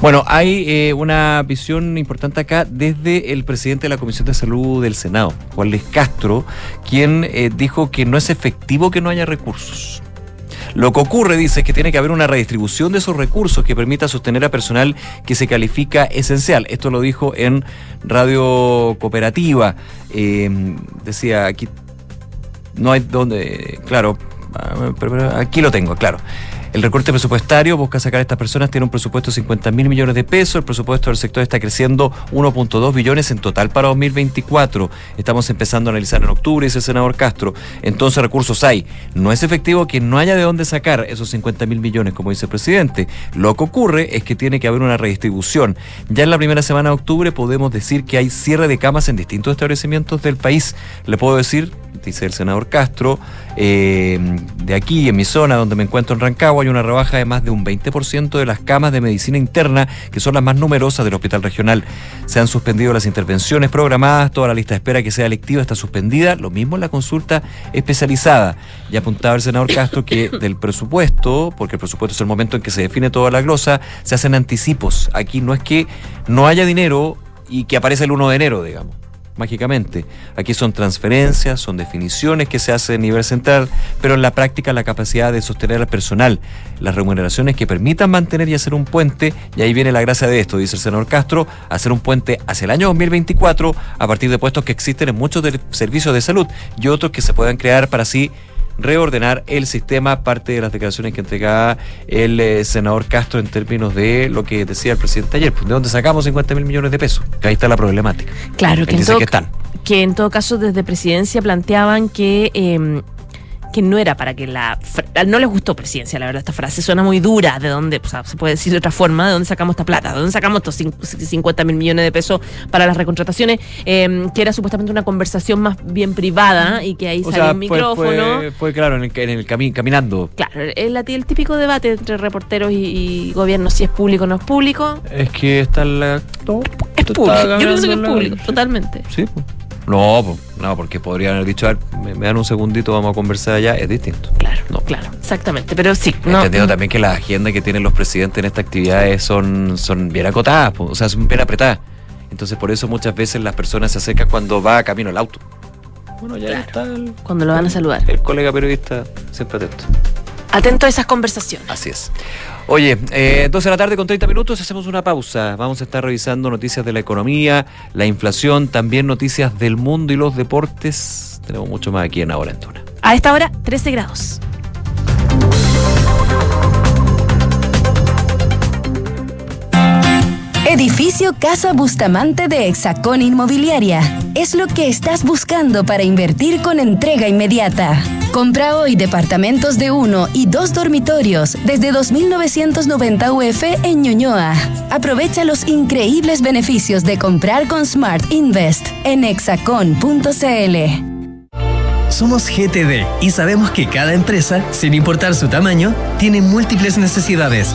Bueno, hay eh, una visión importante acá desde el presidente de la Comisión de Salud del Senado, Juan Luis Castro, quien eh, dijo que no es efectivo que no haya recursos. Lo que ocurre, dice, es que tiene que haber una redistribución de esos recursos que permita sostener a personal que se califica esencial. Esto lo dijo en Radio Cooperativa. Eh, decía, aquí no hay donde, claro, aquí lo tengo, claro. El recorte presupuestario busca sacar a estas personas, tiene un presupuesto de 50 mil millones de pesos, el presupuesto del sector está creciendo 1.2 billones en total para 2024. Estamos empezando a analizar en octubre, dice el senador Castro. Entonces recursos hay. No es efectivo que no haya de dónde sacar esos 50 mil millones, como dice el presidente. Lo que ocurre es que tiene que haber una redistribución. Ya en la primera semana de octubre podemos decir que hay cierre de camas en distintos establecimientos del país. Le puedo decir, dice el senador Castro, eh, de aquí, en mi zona donde me encuentro en Rancagua, hay una rebaja de más de un 20% de las camas de medicina interna, que son las más numerosas del hospital regional. Se han suspendido las intervenciones programadas, toda la lista de espera que sea electiva está suspendida, lo mismo en la consulta especializada. Ya apuntaba el senador Castro que <coughs> del presupuesto, porque el presupuesto es el momento en que se define toda la glosa, se hacen anticipos. Aquí no es que no haya dinero y que aparece el 1 de enero, digamos mágicamente. Aquí son transferencias, son definiciones que se hacen a nivel central, pero en la práctica la capacidad de sostener al personal, las remuneraciones que permitan mantener y hacer un puente, y ahí viene la gracia de esto, dice el senador Castro, hacer un puente hacia el año 2024 a partir de puestos que existen en muchos servicios de salud y otros que se puedan crear para así reordenar el sistema, parte de las declaraciones que entregaba el eh, senador Castro en términos de lo que decía el presidente ayer, pues, ¿de dónde sacamos 50 mil millones de pesos? Que ahí está la problemática. Claro, que en, todo, que, están. que en todo caso desde presidencia planteaban que eh, que no era para que la... No les gustó presidencia, la verdad, esta frase suena muy dura, de dónde, o sea, se puede decir de otra forma, de dónde sacamos esta plata, de dónde sacamos estos 50 mil millones de pesos para las recontrataciones, em, que era supuestamente una conversación más bien privada y que ahí salió un micrófono. Fue, claro, en el, en el caminando. Claro, el, el, típico debate entre reporteros y, gobierno, si es público o no es público. Es que está la... es público, yo pienso que es público, totalmente. Sí, pues. No, no, porque podrían haber dicho, me, dan un segundito, vamos a conversar allá, es distinto. Claro, no. claro, exactamente, pero sí. No, Entendiendo también que las agendas que tienen los presidentes en estas actividades son, son bien acotadas, o sea, son bien apretadas. Entonces, por eso muchas veces las personas se acercan cuando va camino al auto. Bueno, ya está. cuando lo van a saludar. El colega periodista siempre atento. Atento a esas conversaciones. Así es. Oye, eh, 12 de la tarde con 30 minutos, hacemos una pausa. Vamos a estar revisando noticias de la economía, la inflación, también noticias del mundo y los deportes. Tenemos mucho más aquí en Ahora en Tuna. A esta hora, 13 grados. Edificio Casa Bustamante de Hexacón Inmobiliaria. Es lo que estás buscando para invertir con entrega inmediata. Compra hoy departamentos de uno y dos dormitorios desde 2.990 UF en Ñuñoa. Aprovecha los increíbles beneficios de comprar con Smart Invest en hexacon.cl. Somos GTD y sabemos que cada empresa, sin importar su tamaño, tiene múltiples necesidades.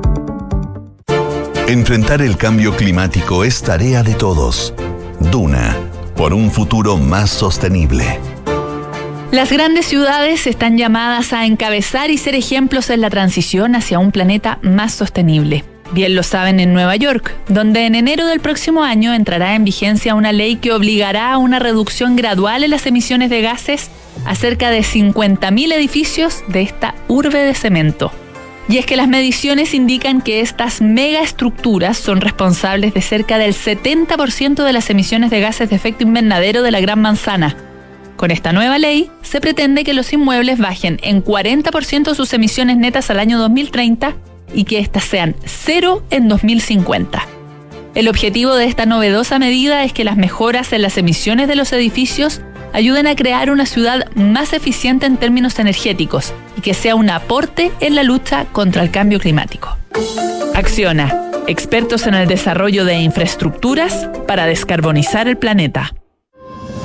Enfrentar el cambio climático es tarea de todos. Duna, por un futuro más sostenible. Las grandes ciudades están llamadas a encabezar y ser ejemplos en la transición hacia un planeta más sostenible. Bien lo saben en Nueva York, donde en enero del próximo año entrará en vigencia una ley que obligará a una reducción gradual en las emisiones de gases a cerca de 50.000 edificios de esta urbe de cemento. Y es que las mediciones indican que estas megaestructuras son responsables de cerca del 70% de las emisiones de gases de efecto invernadero de la Gran Manzana. Con esta nueva ley, se pretende que los inmuebles bajen en 40% sus emisiones netas al año 2030 y que éstas sean cero en 2050. El objetivo de esta novedosa medida es que las mejoras en las emisiones de los edificios ayuden a crear una ciudad más eficiente en términos energéticos y que sea un aporte en la lucha contra el cambio climático. Acciona, expertos en el desarrollo de infraestructuras para descarbonizar el planeta.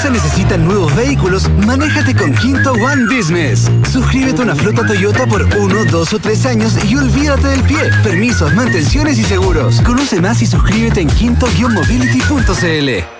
Empresa necesita nuevos vehículos, manéjate con Quinto One Business. Suscríbete a una flota Toyota por uno, dos o tres años y olvídate del pie. Permisos, mantenciones y seguros. Conoce más y suscríbete en quinto-mobility.cl.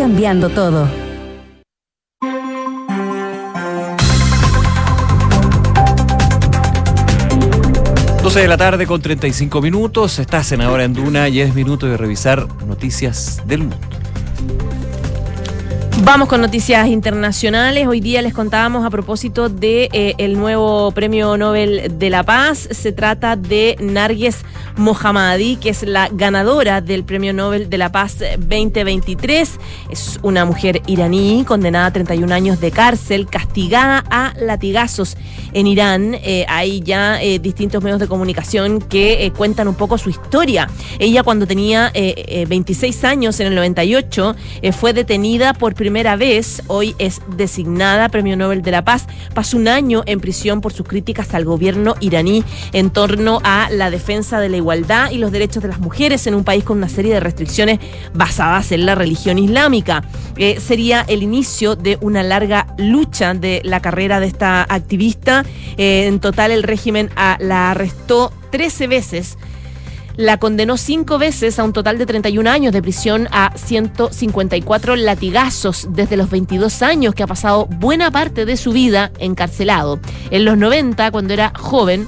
cambiando todo. 12 de la tarde con 35 minutos. Estás en Ahora en Duna y es minuto de revisar noticias del mundo. Vamos con noticias internacionales. Hoy día les contábamos a propósito de eh, el nuevo Premio Nobel de la Paz. Se trata de Narges Mohammadi, que es la ganadora del Premio Nobel de la Paz 2023. Es una mujer iraní condenada a 31 años de cárcel, castigada a latigazos en Irán. Eh, hay ya eh, distintos medios de comunicación que eh, cuentan un poco su historia. Ella cuando tenía 26 años, en el 98, fue detenida por primera vez. Hoy es designada Premio Nobel de la Paz. Pasó un año en prisión por sus críticas al gobierno iraní en torno a la defensa de la igualdad y los derechos de las mujeres en un país con una serie de restricciones basadas en la religión islámica. sería el inicio de una larga lucha de la carrera de esta activista. Eh, en total el régimen la arrestó 13 veces. La condenó cinco veces a un total de 31 años de prisión a 154 latigazos desde los 22 años que ha pasado buena parte de su vida encarcelado. En los 90, cuando era joven,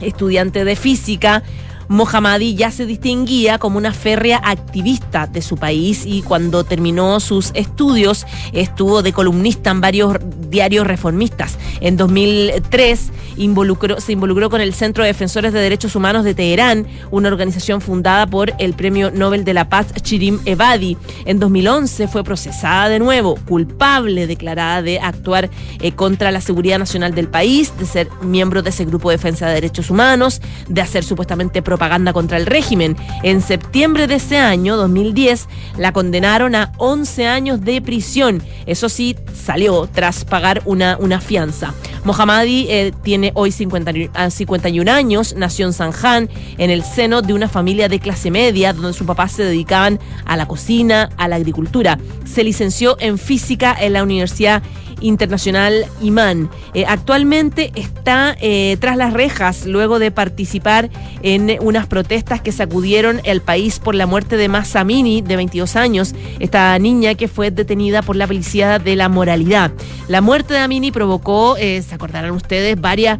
estudiante de física, Mohammadi ya se distinguía como una férrea activista de su país y cuando terminó sus estudios estuvo de columnista en varios diarios reformistas. En 2003 involucró- se involucró con el Centro de Defensores de Derechos Humanos de Teherán, una organización fundada por el Premio Nobel de la Paz Shirin Ebadi. En 2011 fue procesada de nuevo, culpable declarada de actuar eh, contra la seguridad nacional del país, de ser miembro de ese grupo de defensa de derechos humanos, de hacer supuestamente propaganda contra el régimen. En septiembre de ese año, 2010, la condenaron a 11 años de prisión. Eso sí, salió tras pagar una, una fianza. Mohammadi eh, tiene hoy 50 y- ah, 51 años, nació en Sanján, en el seno de una familia de clase media, donde sus papás se dedicaban a la cocina, a la agricultura. Se licenció en física en la Universidad Internacional Imán. Eh, actualmente está eh, tras las rejas luego de participar en unas protestas que sacudieron el país por la muerte de Masa Amini, de 22 años, esta niña que fue detenida por la policía de la moralidad. La muerte de Amini provocó, eh, se acordarán ustedes, varias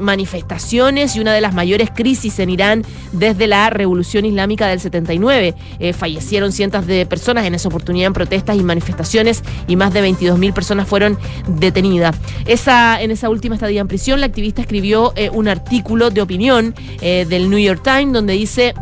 manifestaciones y una de las mayores crisis en Irán desde la revolución islámica del 79. Eh, fallecieron cientos de personas en esa oportunidad en protestas y manifestaciones y más de 22 mil personas fueron detenidas. Esa, en esa última estadía en prisión, la activista escribió eh, un artículo de opinión eh, del New York Times donde dice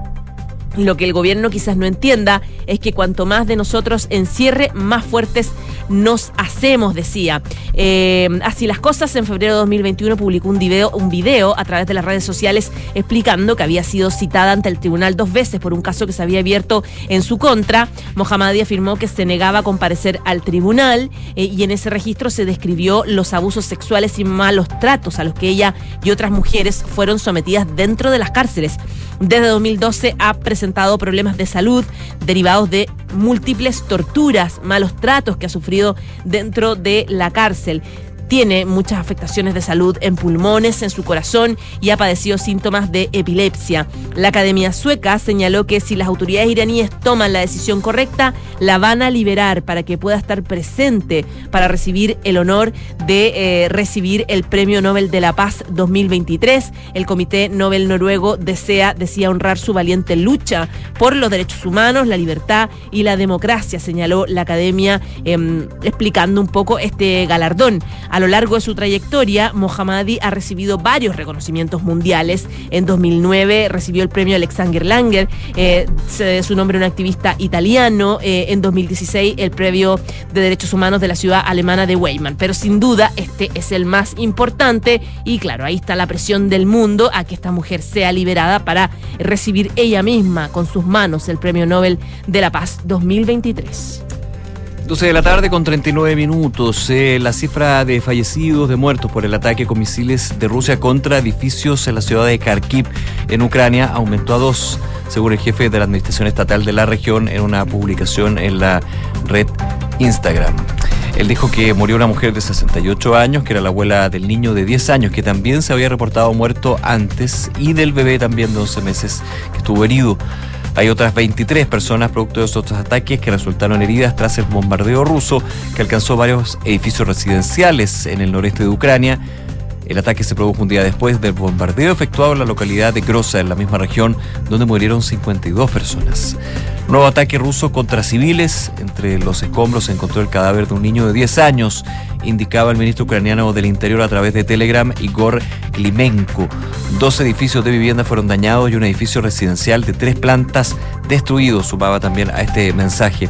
lo que el gobierno quizás no entienda es que cuanto más de nosotros encierre, más fuertes nos hacemos, decía. Eh, así las cosas, en febrero de 2021 publicó un video, un video a través de las redes sociales explicando que había sido citada ante el tribunal dos veces por un caso que se había abierto en su contra. Mohammadi afirmó que se negaba a comparecer al tribunal eh, y en ese registro se describió los abusos sexuales y malos tratos a los que ella y otras mujeres fueron sometidas dentro de las cárceles. Desde 2012 ha presentado problemas de salud derivados de múltiples torturas, malos tratos que ha sufrido dentro de la cárcel tiene muchas afectaciones de salud en pulmones, en su corazón y ha padecido síntomas de epilepsia. La Academia Sueca señaló que si las autoridades iraníes toman la decisión correcta, la van a liberar para que pueda estar presente para recibir el honor de eh, recibir el Premio Nobel de la Paz 2023. El Comité Nobel noruego desea, decía, honrar su valiente lucha por los derechos humanos, la libertad y la democracia, señaló la Academia em, explicando un poco este galardón. Lo largo de su trayectoria, Mohammadi ha recibido varios reconocimientos mundiales. En 2009 recibió el premio Alexander Langer, eh, su nombre un activista italiano. Eh, en 2016 el premio de derechos humanos de la ciudad alemana de Weimar. Pero sin duda este es el más importante y claro, ahí está la presión del mundo a que esta mujer sea liberada para recibir ella misma con sus manos el premio Nobel de la Paz 2023. 12 de la tarde con 39 minutos. Eh, la cifra de fallecidos, de muertos por el ataque con misiles de Rusia contra edificios en la ciudad de Kharkiv, en Ucrania, aumentó a dos, según el jefe de la Administración Estatal de la región en una publicación en la red Instagram. Él dijo que murió una mujer de 68 años, que era la abuela del niño de 10 años, que también se había reportado muerto antes, y del bebé también de 11 meses, que estuvo herido. Hay otras 23 personas producto de esos otros ataques que resultaron heridas tras el bombardeo ruso que alcanzó varios edificios residenciales en el noreste de Ucrania. El ataque se produjo un día después del bombardeo efectuado en la localidad de Groza, en la misma región, donde murieron 52 personas. Nuevo ataque ruso contra civiles. Entre los escombros se encontró el cadáver de un niño de 10 años, indicaba el ministro ucraniano del Interior a través de Telegram, Igor Klimenko. Dos edificios de vivienda fueron dañados y un edificio residencial de tres plantas destruido, sumaba también a este mensaje.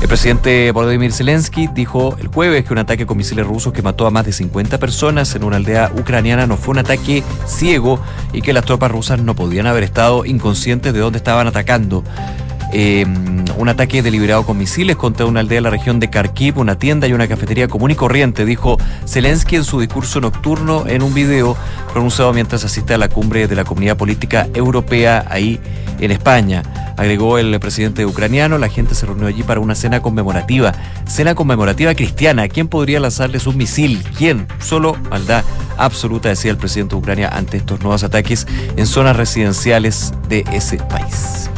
El presidente Volodymyr Zelensky dijo el jueves que un ataque con misiles rusos que mató a más de 50 personas en una aldea ucraniana no fue un ataque ciego y que las tropas rusas no podían haber estado inconscientes de dónde estaban atacando. Eh, un ataque deliberado con misiles contra una aldea de la región de Kharkiv, una tienda y una cafetería común y corriente, dijo Zelensky en su discurso nocturno en un video pronunciado mientras asiste a la cumbre de la Comunidad Política Europea ahí en España. Agregó el presidente ucraniano, la gente se reunió allí para una cena conmemorativa. Cena conmemorativa cristiana. ¿Quién podría lanzarles un misil? ¿Quién? Solo maldad absoluta, decía el presidente de Ucrania ante estos nuevos ataques en zonas residenciales de ese país.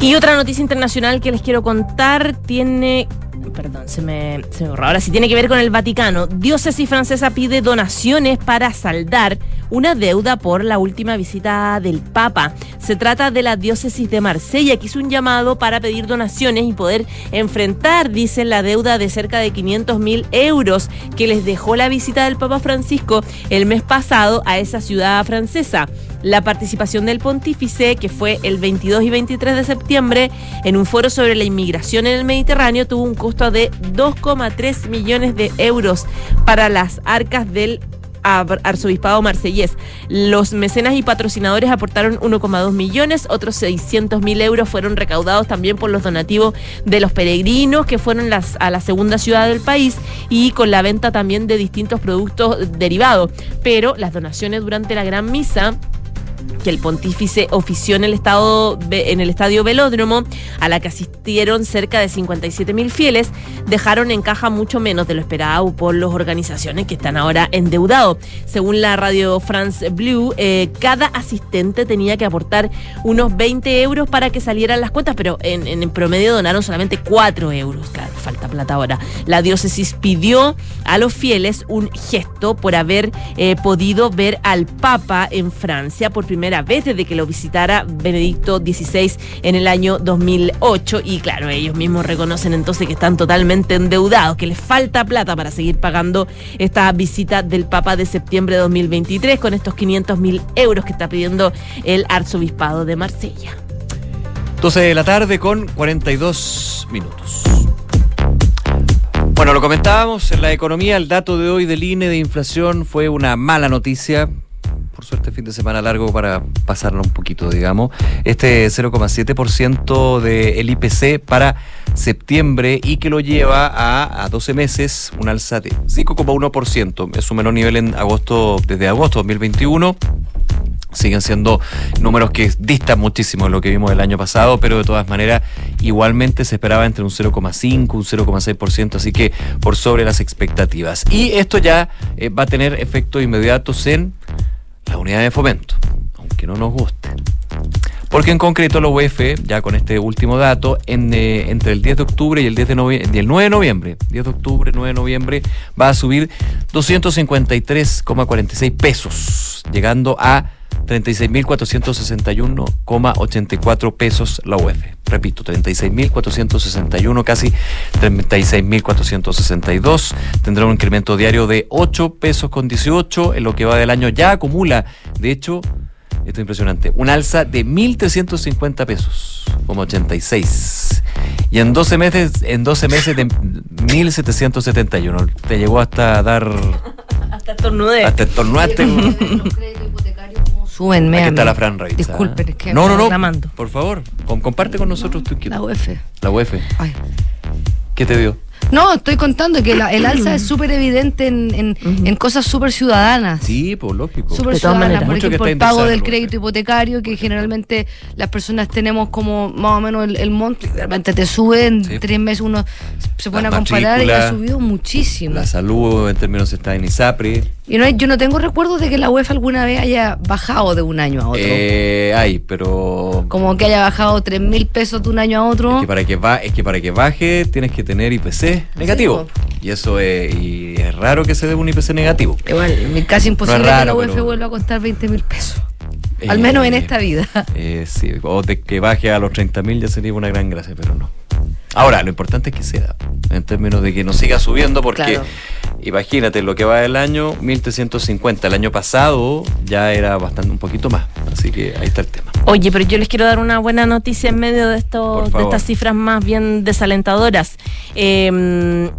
Y otra noticia internacional que les quiero contar tiene perdón, se me, se borró. Ahora sí tiene que ver con el Vaticano. Diócesis francesa pide donaciones para saldar una deuda por la última visita del Papa. Se trata de la diócesis de Marsella, que hizo un llamado para pedir donaciones y poder enfrentar, dicen, la deuda de cerca de 500 mil euros que les dejó la visita del Papa Francisco el mes pasado a esa ciudad francesa. La participación del pontífice, que fue el 22 y 23 de septiembre, en un foro sobre la inmigración en el Mediterráneo, tuvo un costo de 2,3 millones de euros para las arcas del arzobispado marsellés. Los mecenas y patrocinadores aportaron 1,2 millones, otros 600 mil euros fueron recaudados también por los donativos de los peregrinos que fueron las, a la segunda ciudad del país y con la venta también de distintos productos derivados. Pero las donaciones durante la gran misa que el pontífice ofició en el, estado, en el estadio Velódromo, a la que asistieron cerca de 57 mil fieles, dejaron en caja mucho menos de lo esperado por las organizaciones que están ahora endeudados. Según la radio France Blue, eh, cada asistente tenía que aportar unos 20 euros para que salieran las cuentas, pero en, promedio donaron solamente 4 euros. Claro, falta plata ahora. La diócesis pidió a los fieles un gesto por haber eh, podido ver al Papa en Francia por primera vez desde que lo visitara Benedicto XVI en el año 2008 y claro, ellos mismos reconocen entonces que están totalmente endeudados, que les falta plata para seguir pagando esta visita del Papa de septiembre de 2023 con estos 500 mil euros que está pidiendo el arzobispado de Marsella. 12 de la tarde con 42 minutos. Bueno, lo comentábamos en la economía, el dato de hoy del INE de inflación fue una mala noticia. Por suerte, fin de semana largo para pasarlo un poquito, digamos. Este 0,7% del IPC para septiembre y que lo lleva a, a 12 meses, un alza de 5,1%. Es su menor nivel en agosto, desde agosto 2021 siguen siendo números que distan muchísimo de lo que vimos el año pasado, pero de todas maneras igualmente se esperaba entre un 0,5, un 0,6%, así que por sobre las expectativas. Y esto ya eh, va a tener efectos inmediatos en la unidad de fomento, aunque no nos guste. Porque en concreto la UEF, ya con este último dato, en, eh, entre el 10 de octubre y el, 10 de novie- y el 9 de noviembre, 10 de octubre, 9 de noviembre, va a subir 253,46 pesos, llegando a 36.461,84 pesos la UEF. Repito, 36.461, casi 36.462. Tendrá un incremento diario de 8 pesos con 18 en lo que va del año. Ya acumula, de hecho, esto es impresionante, un alza de 1.350 pesos, como 86. Y en 12 meses, en 12 meses de 1.771. Te llegó hasta dar... <laughs> Hasta estornudé. Hasta estornudaste. <laughs> Suben, Aquí está la Fran Raiza. Disculpen, es que No, no, no. Por favor, com- comparte con nosotros tu inquietud. La UEF. La UEF. Ay. ¿Qué te dio? No, estoy contando que la- el <clears throat> alza es súper evidente en, en- en cosas súper ciudadanas. Sí, pues lógico. Súper ciudadanas, por Mucho que ejemplo, el pago del crédito hipotecario, que generalmente las personas tenemos como más o menos el, el monto, y de repente te sube en Sí. tres meses, uno se pone a comparar y ha subido muchísimo. La salud en términos está en ISAPRE. Y no hay- yo no tengo recuerdos de que la UEFA alguna vez haya bajado de un año a otro. Eh, hay, pero Como que haya bajado tres mil pesos de un año a otro. es que para que va, es que para que baje tienes que tener IPC negativo. y eso es, y es raro que se dé un IPC negativo. Igual, casi imposible No que es la pero- vuelva a costar 20 mil pesos. Eh, Al menos en esta vida. Eh, sí, o de que baje a los 30.000 ya sería una gran gracia, pero no. Ahora, lo importante es que sea, en términos de que no siga subiendo, porque Claro. imagínate, lo que va del año, 1.350. El año pasado ya era bastante un poquito más. Así que ahí está el tema. Oye, pero yo les quiero dar una buena noticia en medio de, esto, Por de estas cifras más bien desalentadoras. Eh,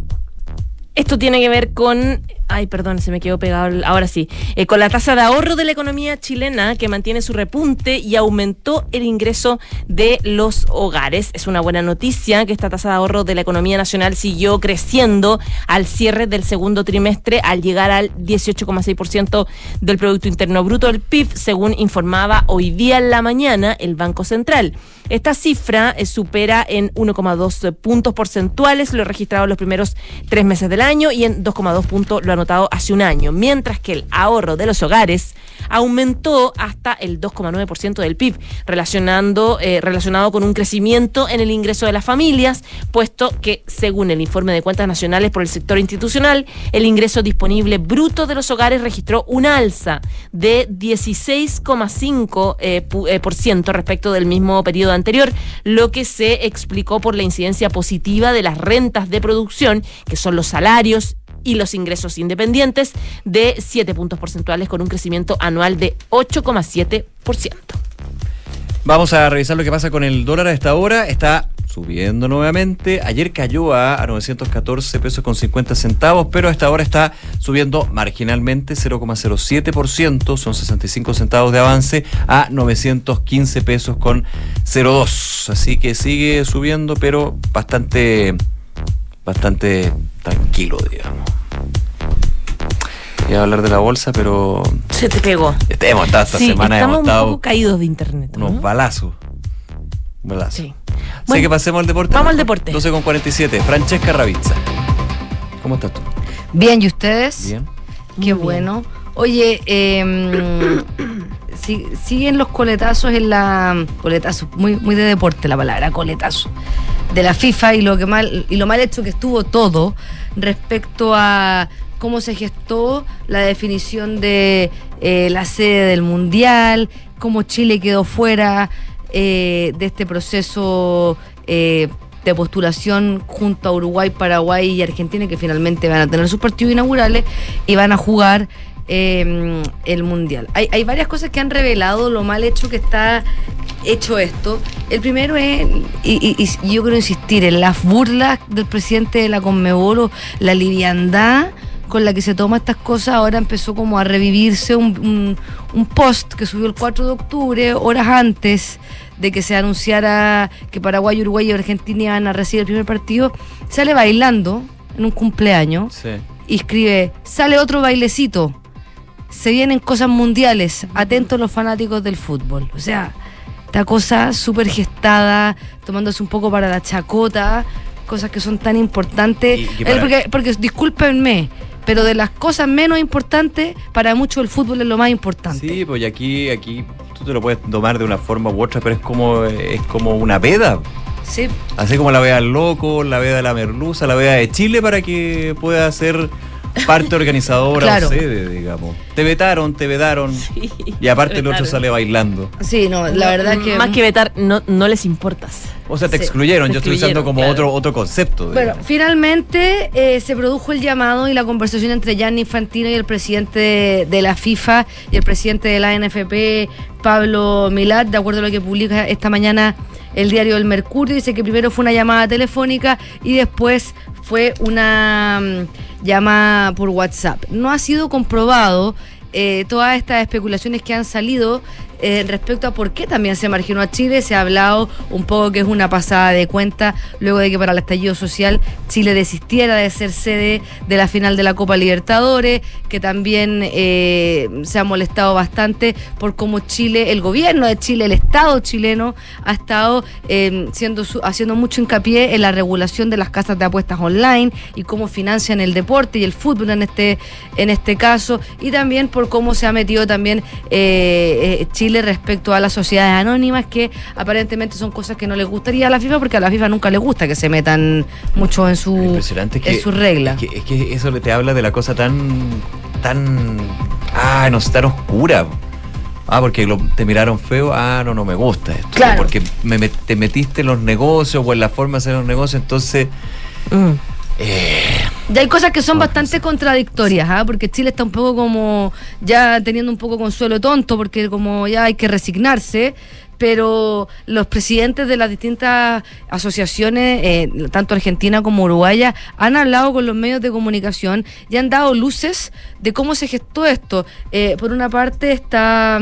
esto tiene que ver con. Ay, perdón, se me quedó pegado. Ahora sí. Eh, con la tasa de ahorro de la economía chilena que mantiene su repunte y aumentó el ingreso de los hogares. Es una buena noticia que esta tasa de ahorro de la economía nacional siguió creciendo al cierre del segundo trimestre al llegar al 18,6% del Producto Interno Bruto del PIB, según informaba hoy día en la mañana el Banco Central. Esta cifra eh, supera en 1,2 puntos porcentuales lo registrado en los primeros tres meses del año y en 2,2 puntos lo anotado hace un año, mientras que el ahorro de los hogares aumentó hasta el 2,9% del PIB, relacionando, eh, relacionado con un crecimiento en el ingreso de las familias, puesto que, según el informe de cuentas nacionales por el sector institucional, el ingreso disponible bruto de los hogares registró una alza de 16,5% eh, eh, respecto del mismo periodo anterior, lo que se explicó por la incidencia positiva de las rentas de producción, que son los salarios y los ingresos independientes de 7 puntos porcentuales con un crecimiento anual de 8,7%. Vamos a revisar lo que pasa con el dólar a esta hora. Está subiendo nuevamente. Ayer cayó a, a 914 pesos con 50 centavos, pero a esta hora está subiendo marginalmente 0,07%, son 65 centavos de avance, a 915 pesos con 02. Así que sigue subiendo, pero bastante, bastante tranquilo, digamos. Iba a hablar de la bolsa, pero Se te pegó. este, hemos estado esta Sí, semana, estamos hemos un estado poco caídos de internet. ¿no? unos balazos. Balazos. Sí. Así Bueno, que pasemos al deporte. vamos al deporte. 12 con 47. Francesca Ravizza. ¿Cómo estás tú? Bien, ¿y ustedes? Bien. Qué bueno. Oye, eh, <coughs> si- siguen los coletazos en la. Coletazos, muy, muy de deporte la palabra, coletazo. De la FIFA y lo, que mal, y lo mal hecho que estuvo todo respecto a cómo se gestó la definición de eh, la sede del Mundial, cómo Chile quedó fuera eh, de este proceso eh, de postulación junto a Uruguay, Paraguay y Argentina, que finalmente van a tener sus partidos inaugurales y van a jugar eh, el Mundial. Hay, hay varias cosas que han revelado lo mal hecho que está hecho esto. El primero es, y, y- y yo quiero insistir, en las burlas del presidente de la Conmebol, la liviandad con la que se toma estas cosas, ahora empezó como a revivirse un, un- un post que subió el 4 de octubre, horas antes de que se anunciara que Paraguay, Uruguay y Argentina iban a recibir el primer partido, sale bailando en un cumpleaños Sí. y escribe, sale otro bailecito, se vienen cosas mundiales, atentos los fanáticos del fútbol. O sea, esta cosa súper gestada, tomándose un poco para la chacota, cosas que son tan importantes. Y Eh, porque, porque, discúlpenme, pero de las cosas menos importantes, para muchos el fútbol es lo más importante. Sí, pues aquí, aquí tú te lo puedes tomar de una forma u otra, pero es como, es como una veda. Sí. Así como la veda del loco, la veda de la merluza, la veda de Chile para que pueda ser parte organizadora Claro. o sede, digamos. Te vetaron, te vedaron. y aparte el otro sale bailando. Sí, no, la verdad que... Más que vetar, no, no les importas. O sea, te Sí, excluyeron. te Yo estoy usando como claro. otro, otro concepto. Bueno, finalmente eh, se produjo el llamado y la conversación entre Gianni Infantino y el presidente de, de la FIFA y el presidente de la NFP, Pablo Milad, de acuerdo a lo que publica esta mañana el diario El Mercurio. Dice que primero fue una llamada telefónica y después fue una mm, llamada por WhatsApp. No ha sido comprobado eh, todas estas especulaciones que han salido eh, respecto a por qué también se marginó a Chile. Se ha hablado un poco que es una pasada de cuenta luego de que para el estallido social Chile desistiera de ser sede de la final de la Copa Libertadores, que también eh, se ha molestado bastante por cómo Chile, el gobierno de Chile, el Estado chileno, ha estado eh, siendo haciendo mucho hincapié en la regulación de las casas de apuestas online y cómo financian el deporte y el fútbol en este, en este caso, y también por cómo se ha metido también eh, eh, Chile respecto a las sociedades anónimas, que aparentemente son cosas que no les gustaría a la FIFA, porque a la FIFA nunca le gusta que se metan mucho en su, Impresionante que, en su regla. Es que, es que eso te habla de la cosa tan. tan. Ah, no sé, tan oscura. Ah, porque lo- te miraron feo. Ah, no, no me gusta esto. Claro. Porque me, te metiste en los negocios o en la forma de hacer los negocios. Entonces. eh, Y hay cosas que son bastante contradictorias, ¿ah? porque Chile está un poco como ya teniendo un poco consuelo tonto, porque como ya hay que resignarse, pero los presidentes de las distintas asociaciones, eh, tanto argentina como uruguaya, han hablado con los medios de comunicación y han dado luces de cómo se gestó esto. Eh, por una parte está...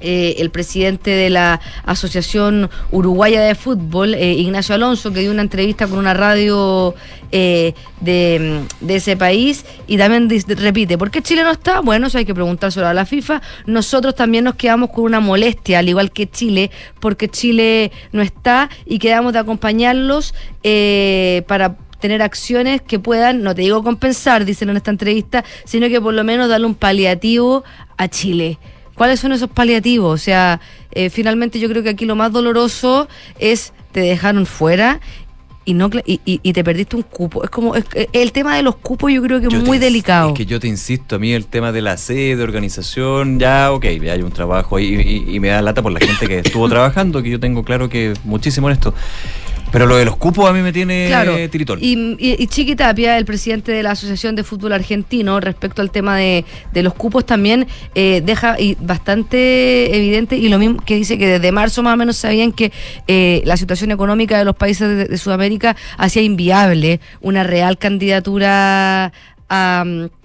eh, el presidente de la Asociación Uruguaya de Fútbol, eh, Ignacio Alonso, que dio una entrevista con una radio eh, de, de ese país y también dis- repite, ¿por qué Chile no está? Bueno, eso hay que preguntárselo a la FIFA. Nosotros también nos quedamos con una molestia, al igual que Chile, porque Chile no está y quedamos de acompañarlos eh, para tener acciones que puedan, no te digo compensar, dicen en esta entrevista, sino que por lo menos darle un paliativo a Chile. ¿Cuáles son esos paliativos? O sea, eh, finalmente yo creo que aquí lo más doloroso es te dejaron fuera y no y, y- te perdiste un cupo. Es como es- eh, el tema de los cupos yo creo que es muy te- delicado. Es que yo te insisto, a mí el tema de la sede, organización, ya, ok, ya hay un trabajo ahí y, y me da lata por la gente que estuvo trabajando, que yo tengo claro que muchísimo en esto. Pero lo de los cupos a mí me tiene Claro. tiritón. Y, y, y Chiqui Tapia, el presidente de la Asociación de Fútbol Argentino, respecto al tema de, de los cupos, también eh, deja y bastante evidente y lo mismo que dice que desde marzo más o menos sabían que eh, la situación económica de los países de, de Sudamérica hacía inviable una real candidatura a. mm,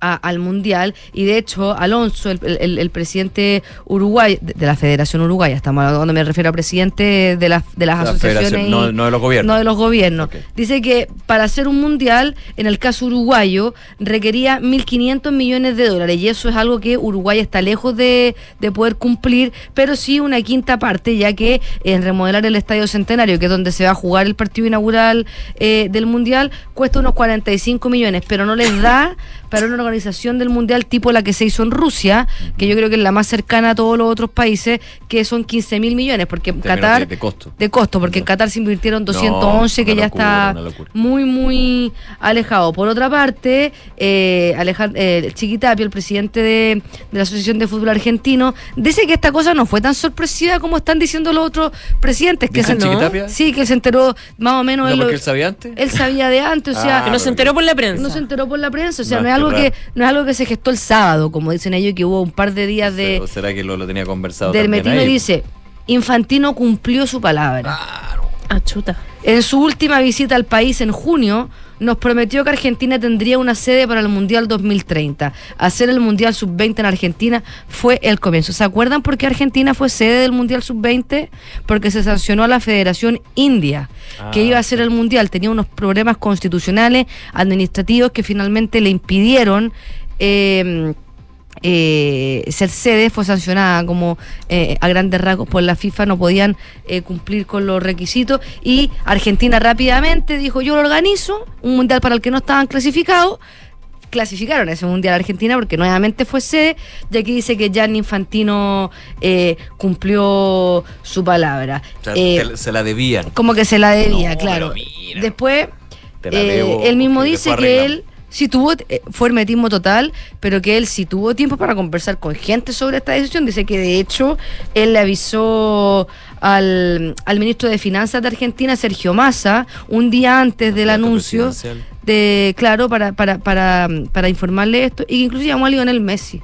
a- al mundial. Y de hecho Alonso el, el- el presidente uruguay de, de la Federación Uruguaya estamos hablando me refiero a presidente de las de las La asociaciones federación, y- no- no de los gobiernos. no de los gobiernos. Dice que para hacer un mundial en el caso uruguayo requería 1.500 millones de dólares. Y eso es algo que Uruguay está lejos de, de poder cumplir pero sí una quinta parte ya que en remodelar el Estadio Centenario que es donde se va a jugar el partido inaugural eh, del mundial cuesta unos 45 millones pero no les da <coughs> para una organización del mundial tipo la que se hizo en Rusia, que yo creo que es la más cercana a todos los otros países, que son 15 mil millones, porque en Qatar de- de costo. de costo, porque en Qatar se invirtieron 211, que ya locura, está muy, muy alejado. Por otra parte, eh, Alejan- eh, Chiquitapia, el presidente de, de la Asociación de Fútbol Argentino, dice que esta cosa no fue tan sorpresiva como están diciendo los otros presidentes. Que ¿Dice se, Chiquitapia? Sí, que se enteró más o menos. ¿No lo- porque él sabía antes? él sabía de antes, o sea, Ah, Que no se enteró por la prensa. no se enteró por la prensa, o sea, No, no, es algo que no es algo que se gestó el sábado, como dicen ellos, que hubo un par de días de ¿O será que lo, lo tenía conversado del Metino dice, Infantino cumplió su palabra. Ah, chuta. En su última visita al país en junio, nos prometió que Argentina tendría una sede para el Mundial 2030. Hacer el Mundial Sub-20 en Argentina fue el comienzo. ¿Se acuerdan por qué Argentina fue sede del Mundial Sub-20? Porque se sancionó a la Federación India, que Ah, iba a hacer el Mundial. Tenía unos problemas constitucionales, administrativos, que finalmente le impidieron... eh, eh, ser sede fue sancionada como eh, a grandes rasgos por la FIFA, no podían eh, cumplir con los requisitos y Argentina rápidamente dijo yo lo organizo, un mundial para el que no estaban clasificados, clasificaron a ese mundial a Argentina porque nuevamente fue sede y aquí dice que Gianni Infantino eh, cumplió su palabra. O sea, Eh, te- se la debían. como que se la debía, No, claro. Después, eh, él mismo dice que él sí tuvo, eh, fue hermetismo total, pero que él sí tuvo tiempo para conversar con gente sobre esta decisión. Dice que de hecho él le avisó al, al ministro de Finanzas de Argentina, Sergio Massa, un día antes del anuncio de, claro, para, para, para, para informarle esto, y que incluso llamó a Lionel Messi.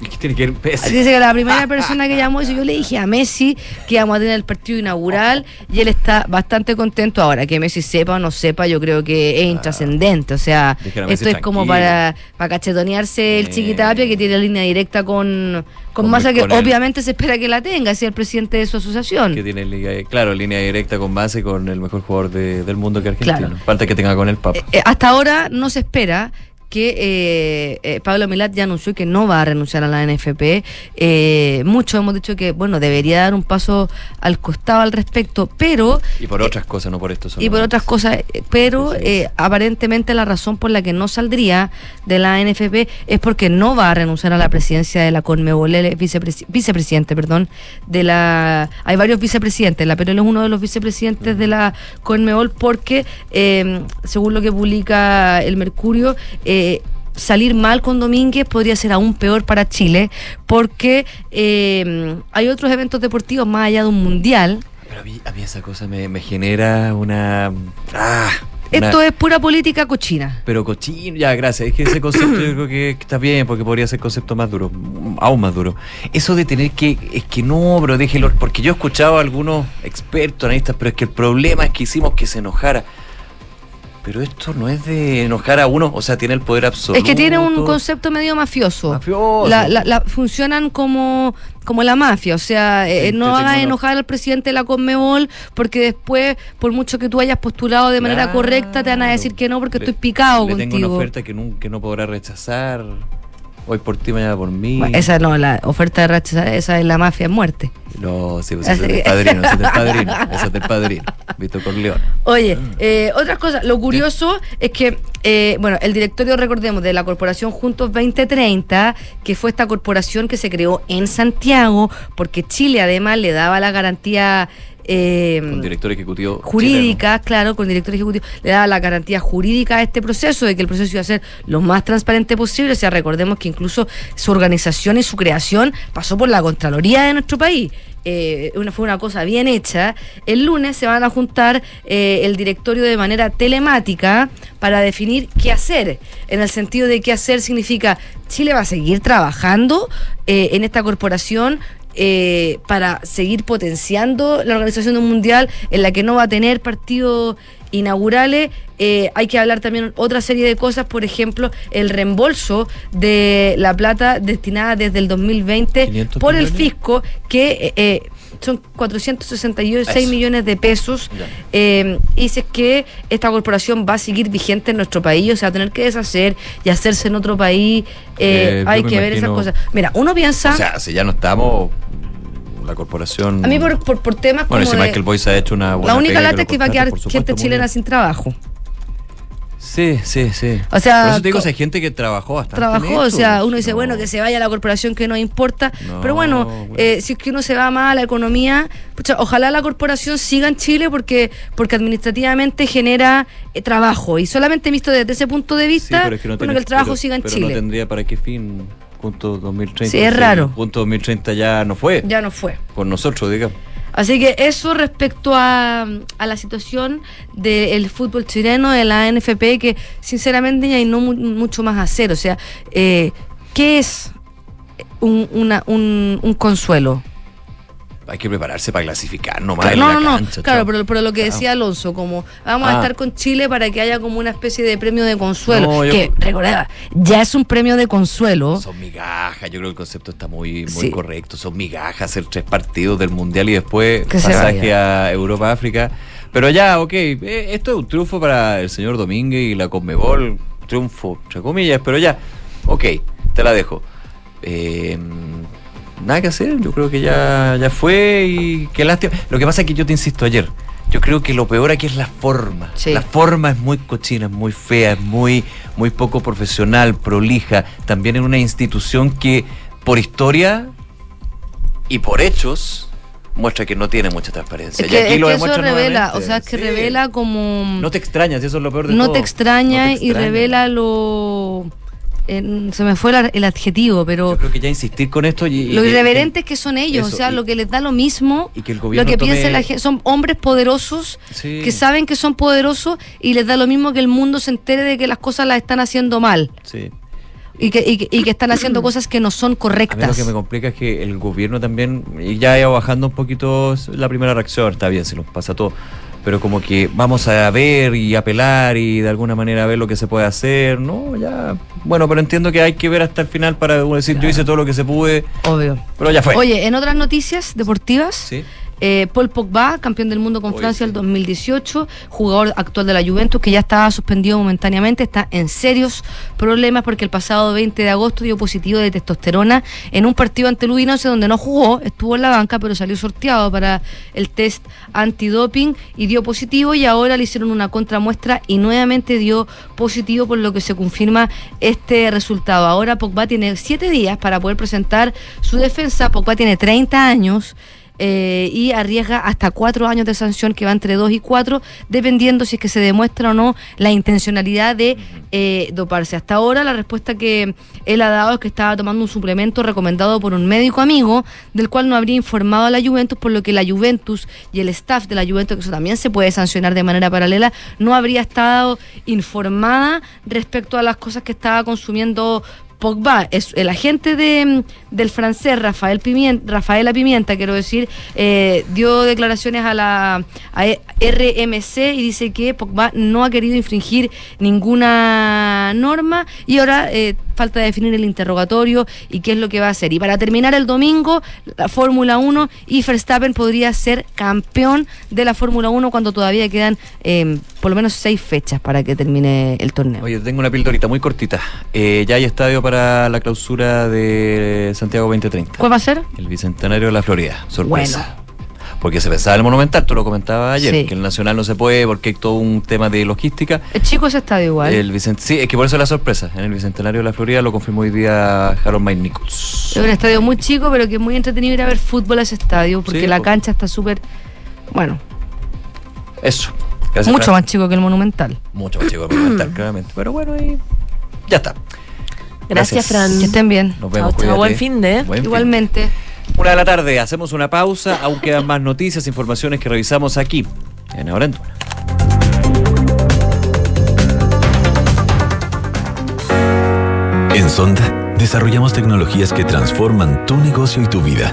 ¿Qué tiene que ver Messi? Dice que la primera persona que llamó, yo le dije a Messi que íbamos a tener el partido inaugural y él está bastante contento ahora. Que Messi sepa o no sepa, yo creo que es intrascendente. O sea, esto es como para, para cachetonearse el Eh. chiquitapia que tiene línea directa con, con, Con- Massa, que con obviamente se espera que la tenga, si es el presidente de su asociación. Que tiene, liga- claro, línea directa con base con el mejor jugador de- del mundo que es argentino. Claro. Falta que tenga con el Papa. Eh, hasta ahora no se espera que eh, eh, Pablo Milat ya anunció que no va a renunciar a la NFP. Eh, muchos hemos dicho que, bueno, debería dar un paso al costado al respecto, pero y por otras cosas, no por esto solo. y por otras cosas, eh, pero eh, aparentemente la razón por la que no saldría de la NFP es porque no va a renunciar a la presidencia de la Conmebol, él es vicepresi- vicepresidente, perdón, de la... Hay varios vicepresidentes, la pero él es uno de los vicepresidentes de la Conmebol porque, eh, según lo que publica el Mercurio, eh, salir mal con Domínguez podría ser aún peor para Chile porque eh, hay otros eventos deportivos más allá de un mundial. Pero a mí, a mí esa cosa me, me genera una. Ah, una- Esto es pura política cochina. Pero cochino, ya, gracias. Es que ese concepto yo creo que está bien, porque podría ser concepto más duro, aún más duro. Eso de tener que, es que no, pero déjelo, porque yo he escuchado a algunos expertos, analistas, pero es que el problema es que hicimos que se enojara. Pero esto no es de enojar a uno, o sea, tiene el poder absoluto. Es que tiene un concepto medio mafioso. Mafioso. La, la- la- funcionan como, como la mafia, o sea, eh, Sí, no te hagas tengo- enojar al presidente de la Conmebol porque después, por mucho que tú hayas postulado de manera Claro. correcta, te van a decir que no porque Le- estoy picado Le tengo contigo. una oferta que, nunca, que no podrá rechazar. Hoy por ti, mañana por mí. Bueno, esa no, la oferta de rechazar, esa es la mafia es muerte. No, sí, pues es del padrino, es del padrino, <laughs> es del padrino, Víctor Corleone. Oye, eh, otra cosa, lo curioso es que, eh, bueno, el directorio, recordemos, de la corporación Juntos 2030, que fue esta corporación que se creó en Santiago, porque Chile además le daba la garantía... eh, Un director ejecutivo jurídica, claro, con director ejecutivo, le daba la garantía jurídica a este proceso, de que el proceso iba a ser lo más transparente posible. O sea, recordemos que incluso su organización y su creación pasó por la Contraloría de nuestro país. Eh, una, fue una cosa bien hecha. El lunes se van a juntar eh, el directorio de manera telemática para definir qué hacer. En el sentido de qué hacer significa Chile va a seguir trabajando eh, en esta corporación eh, para seguir potenciando la organización de un mundial en la que no va a tener partidos inaugurales. Eh, hay que hablar también otra serie de cosas, por ejemplo, el reembolso de la plata destinada desde el 2020 500 por el fisco, que eh, eh, son 466 Eso. millones de pesos. Eh, y dice que esta corporación va a seguir vigente en nuestro país, o sea, tener que deshacer y hacerse en otro país. eh, Eh, hay que ver esas cosas. Mira, uno piensa. O sea, si ya no estamos, la corporación. a mí, por, por, por temas Bueno, como si Michael Boyce ha hecho una buena la única lata es que va a quedar gente chilena sin trabajo. Sí, sí, sí. O sea, Por eso te digo, hay gente que trabajó bastante. trabajó, o sea, uno dice, no. bueno, que se vaya a la corporación que no importa, No, pero bueno, eh, si es que uno se va más a la economía, pucha, ojalá la corporación siga en Chile porque porque administrativamente genera eh, trabajo y solamente visto desde ese punto de Sí, vista, pero es que no bueno, tiene- que el trabajo pero- siga en pero Chile. no tendría para qué fin junto 2030. Sí, es raro. Junto 2030 ya no fue. Ya no fue. Por nosotros, digamos. Así que eso respecto a, a la situación del fútbol chileno, de la NFP, que sinceramente ya hay no mu- mucho más hacer. O sea, eh, ¿qué es un, una- un, un consuelo? Hay que prepararse para clasificar nomás. Claro, en no, la no, no, claro, pero, pero lo que decía Alonso, como vamos a Ah. estar con Chile para que haya como una especie de premio de consuelo, No, yo- que recordad, ya es un premio de consuelo. Son migajas, yo creo que el concepto está muy, muy Sí. correcto. Son migajas hacer tres partidos del Mundial y después Que pasaje a Europa, África. Pero ya, ok, eh, esto es un triunfo para el señor Domínguez y la Conmebol. Triunfo, entre comillas, pero ya, ok, te la dejo. Eh, nada que hacer, yo creo que ya, ya fue y qué lástima. Lo que pasa es que yo te insisto ayer, yo creo que lo peor aquí es la forma. Sí. La forma es muy cochina, es muy fea, es muy, muy poco profesional, prolija. También en una institución que por historia y por hechos muestra que no tiene mucha transparencia. Es y que, aquí es lo que eso revela, nuevamente. o sea, es que Sí. revela como... No te extrañas, y eso es lo peor de no todo. te extraña No te y extraña. revela lo... eh, se me fue la- el adjetivo, pero Yo creo que ya insistir con esto y, lo irreverentes que son ellos, eso, o sea, y- lo que les da lo mismo, y que el lo que tome- piensa la gente, son hombres poderosos Sí. que saben que son poderosos y les da lo mismo que el mundo se entere de que las cosas las están haciendo mal Sí. y que, y que, y que están haciendo cosas que no son A mí lo correctas. que me complica es que el gobierno también, y ya iba bajando un poquito la primera reacción, está bien, se nos pasa todo, pero como que vamos a ver y apelar y de alguna manera ver lo que se puede hacer, ¿no? Ya, bueno, pero entiendo que hay que ver hasta el final para decir yo hice todo lo que se pude, Obvio. pero ya fue. Oye, en otras noticias deportivas, Sí. Eh, Paul Pogba, campeón del mundo con Francia sí. el 2018, jugador actual de la Juventus, que ya estaba suspendido momentáneamente, está en serios problemas porque el pasado 20 de agosto dio positivo de testosterona en un partido ante el Udinese donde no jugó, estuvo en la banca, pero salió sorteado para el test antidoping y dio positivo y ahora le hicieron una contramuestra y nuevamente dio positivo por lo que se confirma este resultado. Ahora Pogba tiene siete días para poder presentar su defensa. Pogba tiene 30 años. Eh, y arriesga hasta cuatro años de sanción que va entre dos y cuatro, dependiendo si es que se demuestra o no la intencionalidad de eh, doparse. Hasta ahora la respuesta que él ha dado es que estaba tomando un suplemento recomendado por un médico amigo, del cual no habría informado a la Juventus, por lo que la Juventus y el staff de la Juventus, que eso también se puede sancionar de manera paralela, no habría estado informada respecto a las cosas que estaba consumiendo Pogba, es el agente de, del francés Rafael Pimienta, Rafaela Pimienta, quiero decir, eh, dio declaraciones a la a RMC y dice que Pogba no ha querido infringir ninguna norma y ahora eh, falta definir el interrogatorio y qué es lo que va a hacer. Y para terminar el domingo, la Fórmula 1 y Verstappen podría ser campeón de la Fórmula 1 cuando todavía quedan eh, por lo menos seis fechas para que termine el torneo. Oye, tengo una pildorita muy cortita. Eh, ya hay estadio para la clausura de Santiago 2030. ¿Cuál va a ser? El Bicentenario de la Florida. Sorpresa. Bueno. Porque se pensaba en el Monumental, tú lo comentabas ayer, Sí. que el Nacional no se puede porque hay todo un tema de logística. Es chico ese estadio igual. El Bicent- sí, es que por eso es la sorpresa. En el Bicentenario de la Florida lo confirmó hoy día Harold Mike Nichols. Es un estadio muy chico, pero que es muy entretenido ir a ver fútbol a ese estadio, porque Sí, la cancha está súper, bueno, Eso. Gracias, mucho Fran. más chico que el Monumental. Mucho más chico que el Monumental, <clears throat> claramente. Pero bueno, y ya está. Gracias, Fran. Que estén bien. Nos vemos. Chao, chao. Buen fin de. Buen fin. Una de la tarde, hacemos una pausa. Aún quedan más noticias, informaciones que revisamos aquí en Ahora en. En Sonda desarrollamos tecnologías que transforman tu negocio y tu vida,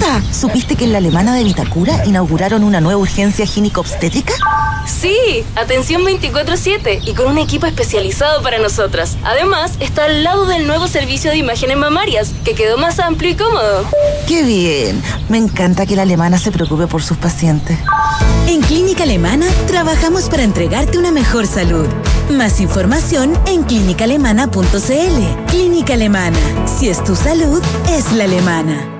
Cata, ¿supiste que en la alemana de Vitacura inauguraron una nueva urgencia gínico-obstétrica? Sí, atención 24/7 y con un equipo especializado para nosotras. Además, está al lado del nuevo servicio de imágenes mamarias, que quedó más amplio y cómodo. ¡Qué bien! Me encanta que la alemana se preocupe por sus pacientes. En Clínica Alemana trabajamos para entregarte una mejor salud. Más información en clínicaalemana.cl. Clínica Alemana. Si es tu salud, es la alemana.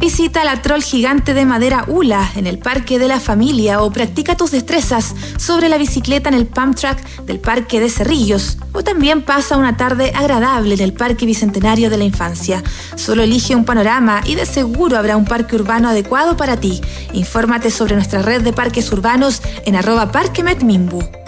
Visita la troll gigante de madera ULA en el Parque de la Familia o practica tus destrezas sobre la bicicleta en el pump track del Parque de Cerrillos. O también pasa una tarde agradable en el Parque Bicentenario de la Infancia. Solo elige un panorama y de seguro habrá un parque urbano adecuado para ti. Infórmate sobre nuestra red de parques urbanos en arroba parquemetmimbu.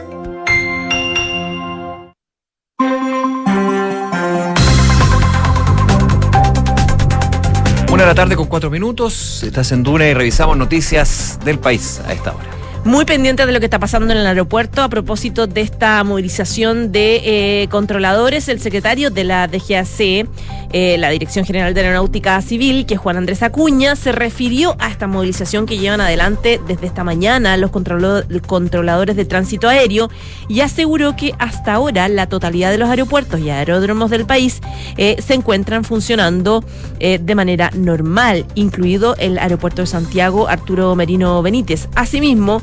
Una la tarde con cuatro minutos. Estás en Duna y revisamos noticias del país a esta hora. Muy pendiente de lo que está pasando en el aeropuerto a propósito de esta movilización de eh, controladores. El secretario de la DGAC, eh, la Dirección General de Aeronáutica Civil, que es Juan Andrés Acuña, se refirió a esta movilización que llevan adelante desde esta mañana los controladores de tránsito aéreo y aseguró que hasta ahora la totalidad de los aeropuertos y aeródromos del país eh, se encuentran funcionando de manera normal, incluido el aeropuerto de Santiago Arturo Merino Benítez. Asimismo,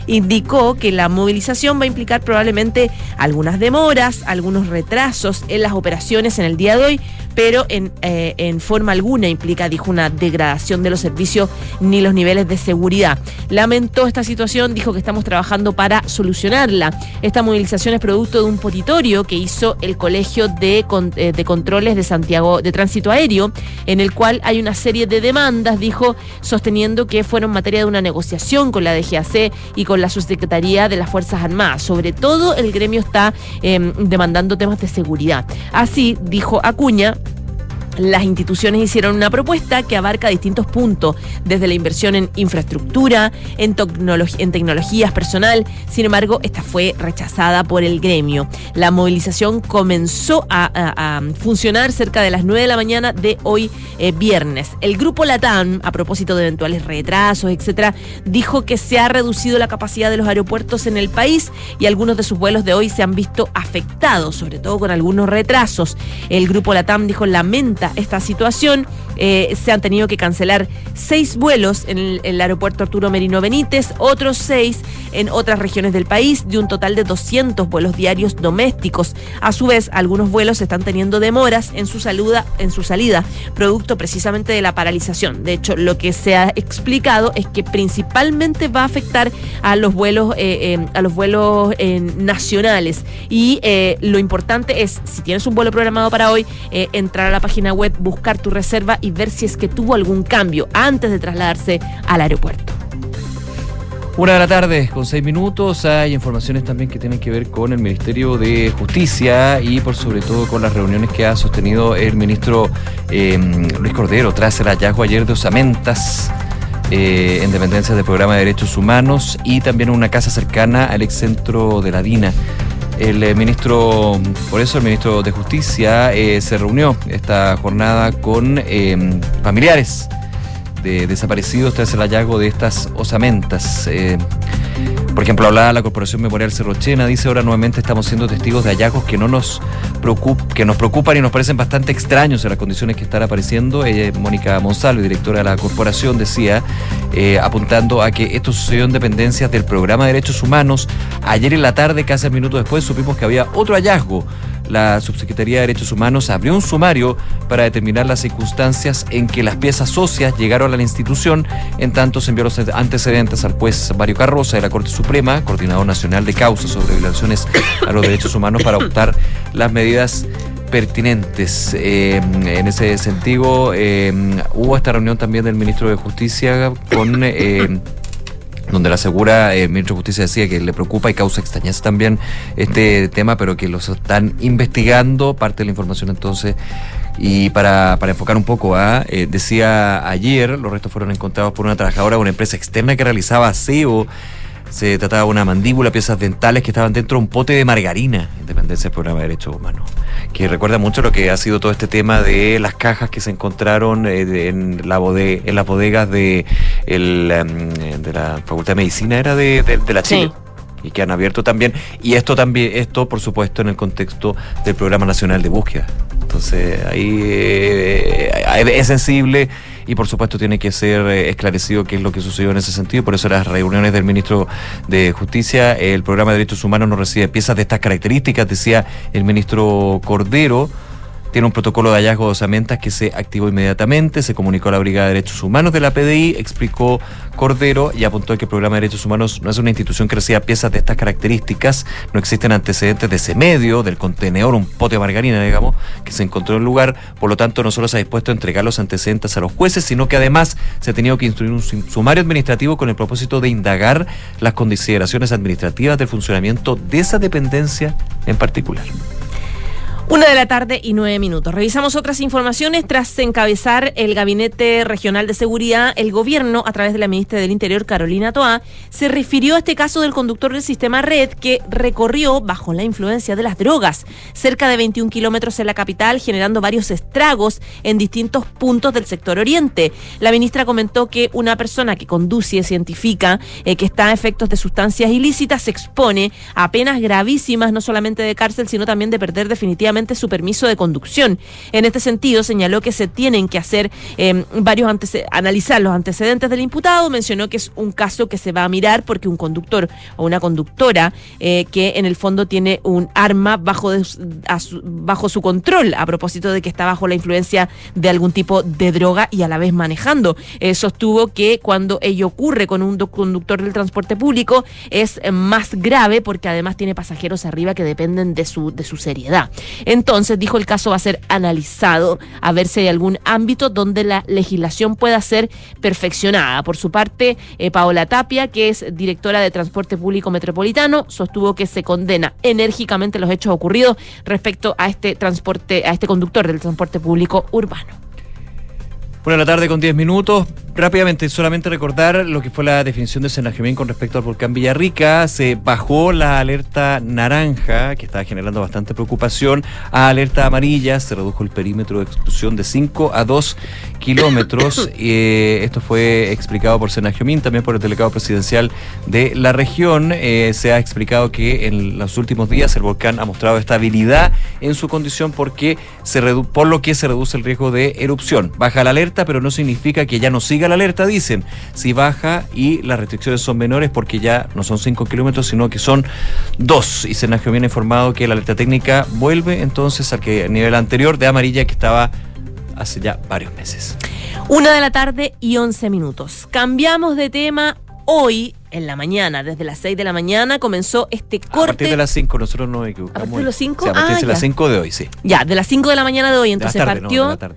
indicó que la movilización va a implicar probablemente algunas demoras, algunos retrasos en las operaciones en el día de hoy, pero en, eh, en forma alguna implica, dijo, una degradación de los servicios ni los niveles de seguridad. Lamentó esta situación, dijo que estamos trabajando para solucionarla. Esta movilización es producto de un potitorio que hizo el Colegio de, eh, de Controles de Santiago de Tránsito Aéreo, en el cual hay una serie de demandas, dijo, sosteniendo que fueron materia de una negociación con la DGAC y con la Subsecretaría de las Fuerzas Armadas. Sobre todo, el gremio está eh, demandando temas de seguridad. Así, dijo Acuña, las instituciones hicieron una propuesta que abarca distintos puntos, desde la inversión en infraestructura, en, en tecnologías personal. Sin embargo, esta fue rechazada por el gremio. La movilización comenzó a, funcionar cerca de las 9 de la mañana de hoy eh, viernes. El grupo Latam, a propósito de eventuales retrasos, etcétera, dijo que se ha reducido la capacidad de los aeropuertos en el país y algunos de sus vuelos de hoy se han visto afectados, sobre todo con algunos retrasos. El grupo Latam dijo lamenta esta situación. Eh, se han tenido que cancelar seis vuelos en el, aeropuerto Arturo Merino Benítez, otros seis en otras regiones del país, de un total de 200 vuelos diarios domésticos. A su vez, algunos vuelos están teniendo demoras en su, saluda, en su salida, producto precisamente de la paralización. De hecho, lo que se ha explicado es que principalmente va a afectar a los vuelos, eh, eh, a los vuelos nacionales. Y lo importante es, si tienes un vuelo programado para hoy, entrar a la página web, buscar tu reserva y ver si es que tuvo algún cambio antes de trasladarse al aeropuerto. Una de la tarde, con seis minutos, hay informaciones también que tienen que ver con el Ministerio de Justicia y por sobre todo con las reuniones que ha sostenido el ministro eh, Luis Cordero tras el hallazgo ayer de osamentas eh, en dependencia del Programa de Derechos Humanos y también una casa cercana al ex centro de la DINA. El eh, ministro, por eso el ministro de Justicia eh, se reunió esta jornada con eh, familiares de desaparecidos tras el hallazgo de estas osamentas. Eh, por ejemplo, hablaba la Corporación Memorial Cerrochena, dice ahora nuevamente estamos siendo testigos de hallazgos que no nos que nos preocupan y nos parecen bastante extraños en las condiciones que están apareciendo. Ella, Mónica Monsalvo, directora de la corporación, decía, eh, apuntando a que esto sucedió en dependencias del programa de derechos humanos. Ayer en la tarde, casi un minuto después, supimos que había otro hallazgo. La Subsecretaría de Derechos Humanos abrió un sumario para determinar las circunstancias en que las piezas socias llegaron a la institución. En tanto, se envió los antecedentes al juez Mario Carroza de la Corte Suprema, coordinador nacional de causas sobre violaciones a los derechos humanos, para adoptar las medidas pertinentes. Eh, en ese sentido, eh, hubo esta reunión también del ministro de Justicia con... eh, donde la asegura eh, el ministro de Justicia decía que le preocupa y causa extrañeza también este tema, pero que los están investigando, parte de la información entonces. Y para, para enfocar un poco, ¿ah? Eh, decía ayer, los restos fueron encontrados por una trabajadora de una empresa externa que realizaba aseo. Se trataba de una mandíbula, piezas dentales que estaban dentro de un pote de margarina, en dependencia del programa de derechos humanos. Que recuerda mucho lo que ha sido todo este tema de las cajas que se encontraron eh, en, la bode- en las bodegas de, el, em, de la Facultad de Medicina, era de, de- de la Chile. Y que han abierto también. Y esto también, esto por supuesto en el contexto del Programa Nacional de Búsqueda. Entonces ahí eh, es sensible y por supuesto tiene que ser eh, esclarecido qué es lo que sucedió en ese sentido. Por eso las reuniones del ministro de Justicia, el programa de derechos humanos no recibe piezas de estas características, decía el ministro Cordero. Tiene un protocolo de hallazgo de osamentas que se activó inmediatamente, se comunicó a la Brigada de Derechos Humanos de la PDI, explicó Cordero y apuntó que el Programa de Derechos Humanos no es una institución que reciba piezas de estas características, no existen antecedentes de ese medio, del contenedor, un pote de margarina, digamos, que se encontró en el lugar, por lo tanto no solo se ha dispuesto a entregar los antecedentes a los jueces, sino que además se ha tenido que instruir un sum- sumario administrativo con el propósito de indagar las consideraciones administrativas del funcionamiento de esa dependencia en particular. Una de la tarde y nueve minutos. Revisamos otras informaciones. Tras encabezar el Gabinete Regional de Seguridad, el gobierno, a través de la ministra del Interior, Carolina Toá, se refirió a este caso del conductor del sistema Red que recorrió bajo la influencia de las drogas cerca de 21 kilómetros en la capital, generando varios estragos en distintos puntos del sector oriente. La ministra comentó que una persona que conduce científica eh, que está a efectos de sustancias ilícitas se expone a penas gravísimas, no solamente de cárcel, sino también de perder definitivamente su permiso de conducción. En este sentido, señaló que se tienen que hacer eh, varios analizar los antecedentes del imputado. Mencionó que es un caso que se va a mirar porque un conductor o una conductora eh, que en el fondo tiene un arma bajo, su- bajo su control, a propósito de que está bajo la influencia de algún tipo de droga y a la vez manejando. Eh, sostuvo que cuando ello ocurre con un conductor del transporte público es más grave porque además tiene pasajeros arriba que dependen de su, de su seriedad. Entonces, dijo, el caso va a ser analizado a ver si hay algún ámbito donde la legislación pueda ser perfeccionada. Por su parte, eh, Paola Tapia, que es directora de Transporte Público Metropolitano, sostuvo que se condena enérgicamente los hechos ocurridos respecto a este transporte, a este conductor del transporte público urbano. La tarde con 10 minutos. Rápidamente, solamente recordar lo que fue la definición de Senajemín con respecto al volcán Villarrica. Se bajó la alerta naranja, que estaba generando bastante preocupación, a alerta amarilla. Se redujo el perímetro de exclusión de 5 a 2 kilómetros. <coughs> Eh, esto fue explicado por Senajemín, también por el delegado presidencial de la región. Eh, se ha explicado que en los últimos días el volcán ha mostrado estabilidad en su condición porque se redu- por lo que se reduce el riesgo de erupción. Baja la alerta, pero no significa que ya no siga la alerta, dicen. Si baja y las restricciones son menores porque ya no son 5 kilómetros, sino que son 2. Y Senagio viene informado que la alerta técnica vuelve entonces al que nivel anterior de amarilla que estaba hace ya varios meses. Una de la tarde y 11 minutos. Cambiamos de tema. Hoy, en la mañana, desde las 6 de la mañana, comenzó este A partir corte. de las 5 nosotros nos equivocamos. ¿A partir de los cinco? Sí, a partir Ah, de las ya. 5 de hoy, sí. Ya, de las 5 de la mañana de hoy, De la entonces tarde, no, partió. de la tarde.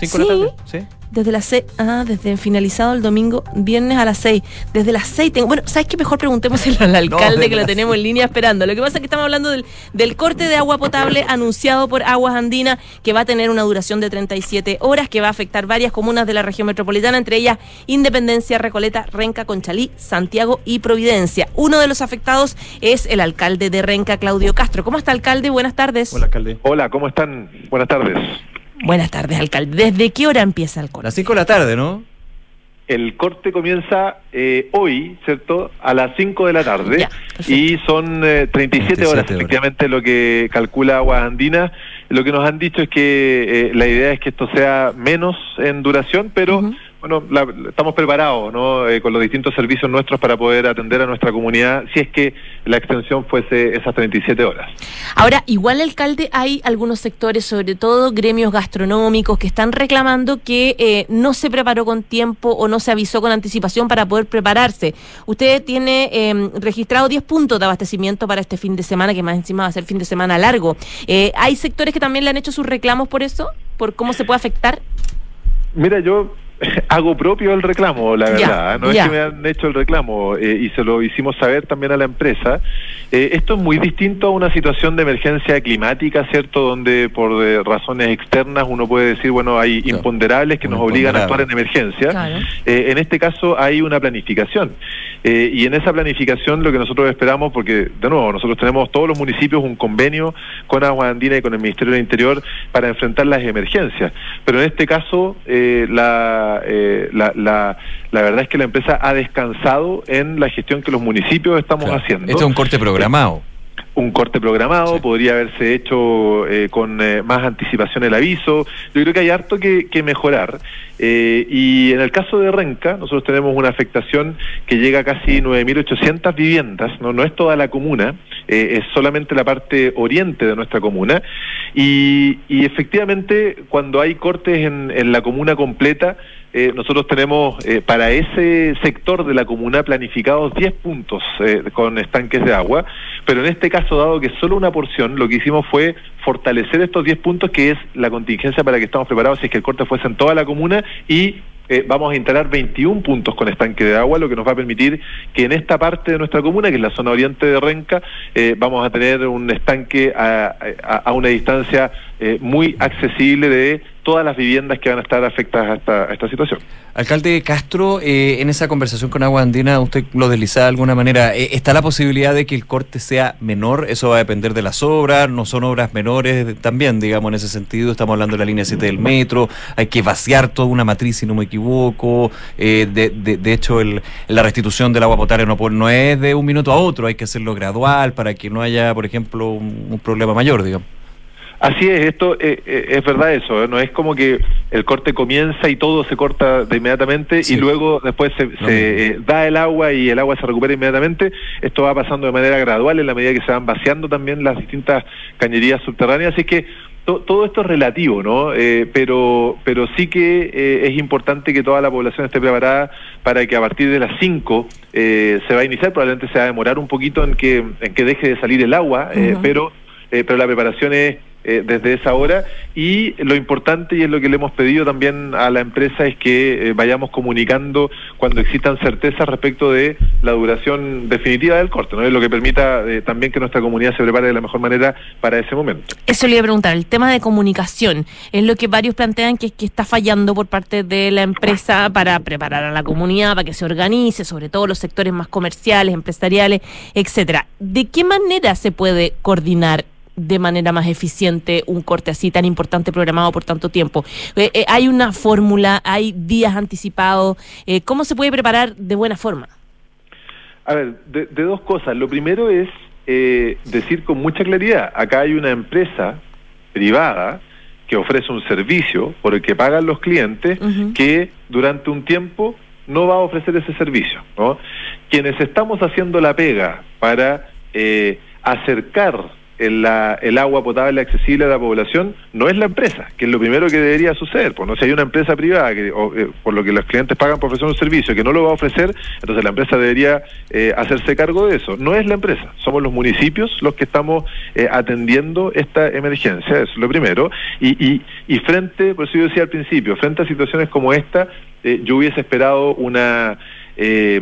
¿Cinco de la tarde? Sí. Desde las 6, ah, desde finalizado el domingo, viernes a las 6. Desde las 6 tengo. Bueno, ¿sabes qué? Mejor preguntémosle al <laughs> alcalde que lo tenemos en línea esperando. Lo que pasa es que estamos hablando del, del corte de agua potable <laughs> anunciado por Aguas Andinas, que va a tener una duración de 37 horas, que va a afectar varias comunas de la región metropolitana, entre ellas Independencia, Recoleta, Renca, Conchalí, Santiago y Providencia. Uno de los afectados es el alcalde de Renca, Claudio Castro. ¿Cómo está, alcalde? Buenas tardes. Hola, alcalde. Hola, ¿cómo están? Buenas tardes. Buenas tardes, alcalde. ¿Desde qué hora empieza el corte? Las 5 de la tarde, ¿no? El corte comienza eh, hoy, ¿cierto? A las 5 de la tarde. Ya, y son eh, 37, horas, horas. efectivamente, lo que calcula Aguas Andinas. Lo que nos han dicho es que eh, la idea es que esto sea menos en duración, pero bueno, la- estamos preparados, ¿no? Eh, con los distintos servicios nuestros para poder atender a nuestra comunidad, si es que la extensión fuese esas 37 horas. Ahora, igual, alcalde, hay algunos sectores, sobre todo gremios gastronómicos, que están reclamando que eh, no se preparó con tiempo o no se avisó con anticipación para poder prepararse. Usted tiene eh, registrado 10 puntos de abastecimiento para este fin de semana, que más encima va a ser fin de semana largo. Eh, ¿Hay sectores que también le han hecho sus reclamos por eso? ¿Por cómo se puede afectar? Mira, yo <laughs> hago propio el reclamo, la Ya, verdad. No ya. es que me han hecho el reclamo eh, y se lo hicimos saber también a la empresa. Eh, esto es muy distinto a una situación de emergencia climática, ¿cierto? Donde por eh, razones externas uno puede decir, bueno, hay imponderables que nos obligan a actuar en emergencia. Eh, en este caso hay una planificación. Eh, y en esa planificación lo que nosotros esperamos, porque de nuevo, nosotros tenemos todos los municipios un convenio con Agua Andina y con el Ministerio del Interior para enfrentar las emergencias. Pero en este caso, eh, la, eh, la, la, la verdad es que la empresa ha descansado en la gestión que los municipios estamos haciendo Esto es un corte programado. un corte programado, podría haberse hecho eh, con eh, más anticipación el aviso. Yo creo que hay harto que, que mejorar. Eh, y en el caso de Renca, nosotros tenemos una afectación que llega a casi 9.800 viviendas, no, es toda la comuna, eh, es solamente la parte oriente de nuestra comuna. Y, y efectivamente, cuando hay cortes en, la comuna completa, eh, nosotros tenemos eh, para ese sector de la comuna planificados 10 puntos eh, con estanques de agua, pero en este caso, dado que solo una porción, lo que hicimos fue fortalecer estos 10 puntos, que es la contingencia para que estamos preparados si es que el corte fuese en toda la comuna, y eh, vamos a instalar 21 puntos con estanque de agua, lo que nos va a permitir que en esta parte de nuestra comuna, que es la zona oriente de Renca, eh, vamos a tener un estanque a, a- una distancia eh, muy accesible de todas las viviendas que van a estar afectadas a esta, situación. Alcalde Castro, eh, en esa conversación con Agua Andina, usted lo deslizaba de alguna manera, eh, ¿está la posibilidad de que el corte sea menor? Eso va a depender de las obras, no son obras menores también, digamos, en ese sentido, estamos hablando de la línea 7 del metro, hay que vaciar toda una matriz, si no me equivoco, eh, de, de- de hecho la restitución del agua potable no, no es de un minuto a otro, hay que hacerlo gradual para que no haya, por ejemplo, un, un problema mayor, digamos. Así es, esto eh, eh, es verdad eso, ¿eh? no es como que el corte comienza y todo se corta de inmediatamente y luego después se, se, eh, da el agua y el agua se recupera inmediatamente. Esto va pasando de manera gradual en la medida que se van vaciando también las distintas cañerías subterráneas, así que to- todo esto es relativo, ¿no? Eh, pero, pero sí que eh, es importante que toda la población esté preparada para que a partir de las 5 eh, se va a iniciar, probablemente se va a demorar un poquito en que, en que deje de salir el agua, eh, pero eh, pero la preparación es eh, desde esa hora y lo importante y es lo que le hemos pedido también a la empresa es que eh, vayamos comunicando cuando existan certezas respecto de la duración definitiva del corte, ¿no? Es lo que permita eh, también que nuestra comunidad se prepare de la mejor manera para ese momento. Eso le iba a preguntar, el tema de comunicación, es lo que varios plantean que, que está fallando por parte de la empresa para preparar a la comunidad, para que se organice, sobre todo los sectores más comerciales, empresariales, etcétera. ¿De qué manera se puede coordinar de manera más eficiente un corte así tan importante programado por tanto tiempo? Eh, eh, ¿Hay una fórmula? ¿Hay días anticipados? Eh, ¿Cómo se puede preparar de buena forma? A ver, de, de dos cosas. Lo primero es decir con mucha claridad, acá hay una empresa privada que ofrece un servicio por el que pagan los clientes que durante un tiempo no va a ofrecer ese servicio. ¿no? Quienes estamos haciendo la pega para eh, acercar el, la- el agua potable accesible a la población no es la empresa, que es lo primero que debería suceder. Pues no si hay una empresa privada que, o, eh, por lo que los clientes pagan por ofrecer un servicio que no lo va a ofrecer, entonces la empresa debería eh, hacerse cargo de eso. No es la empresa, somos los municipios los que estamos eh, atendiendo esta emergencia, eso es lo primero. Y, y, frente, por eso yo decía al principio, frente a situaciones como esta, eh, yo hubiese esperado una eh,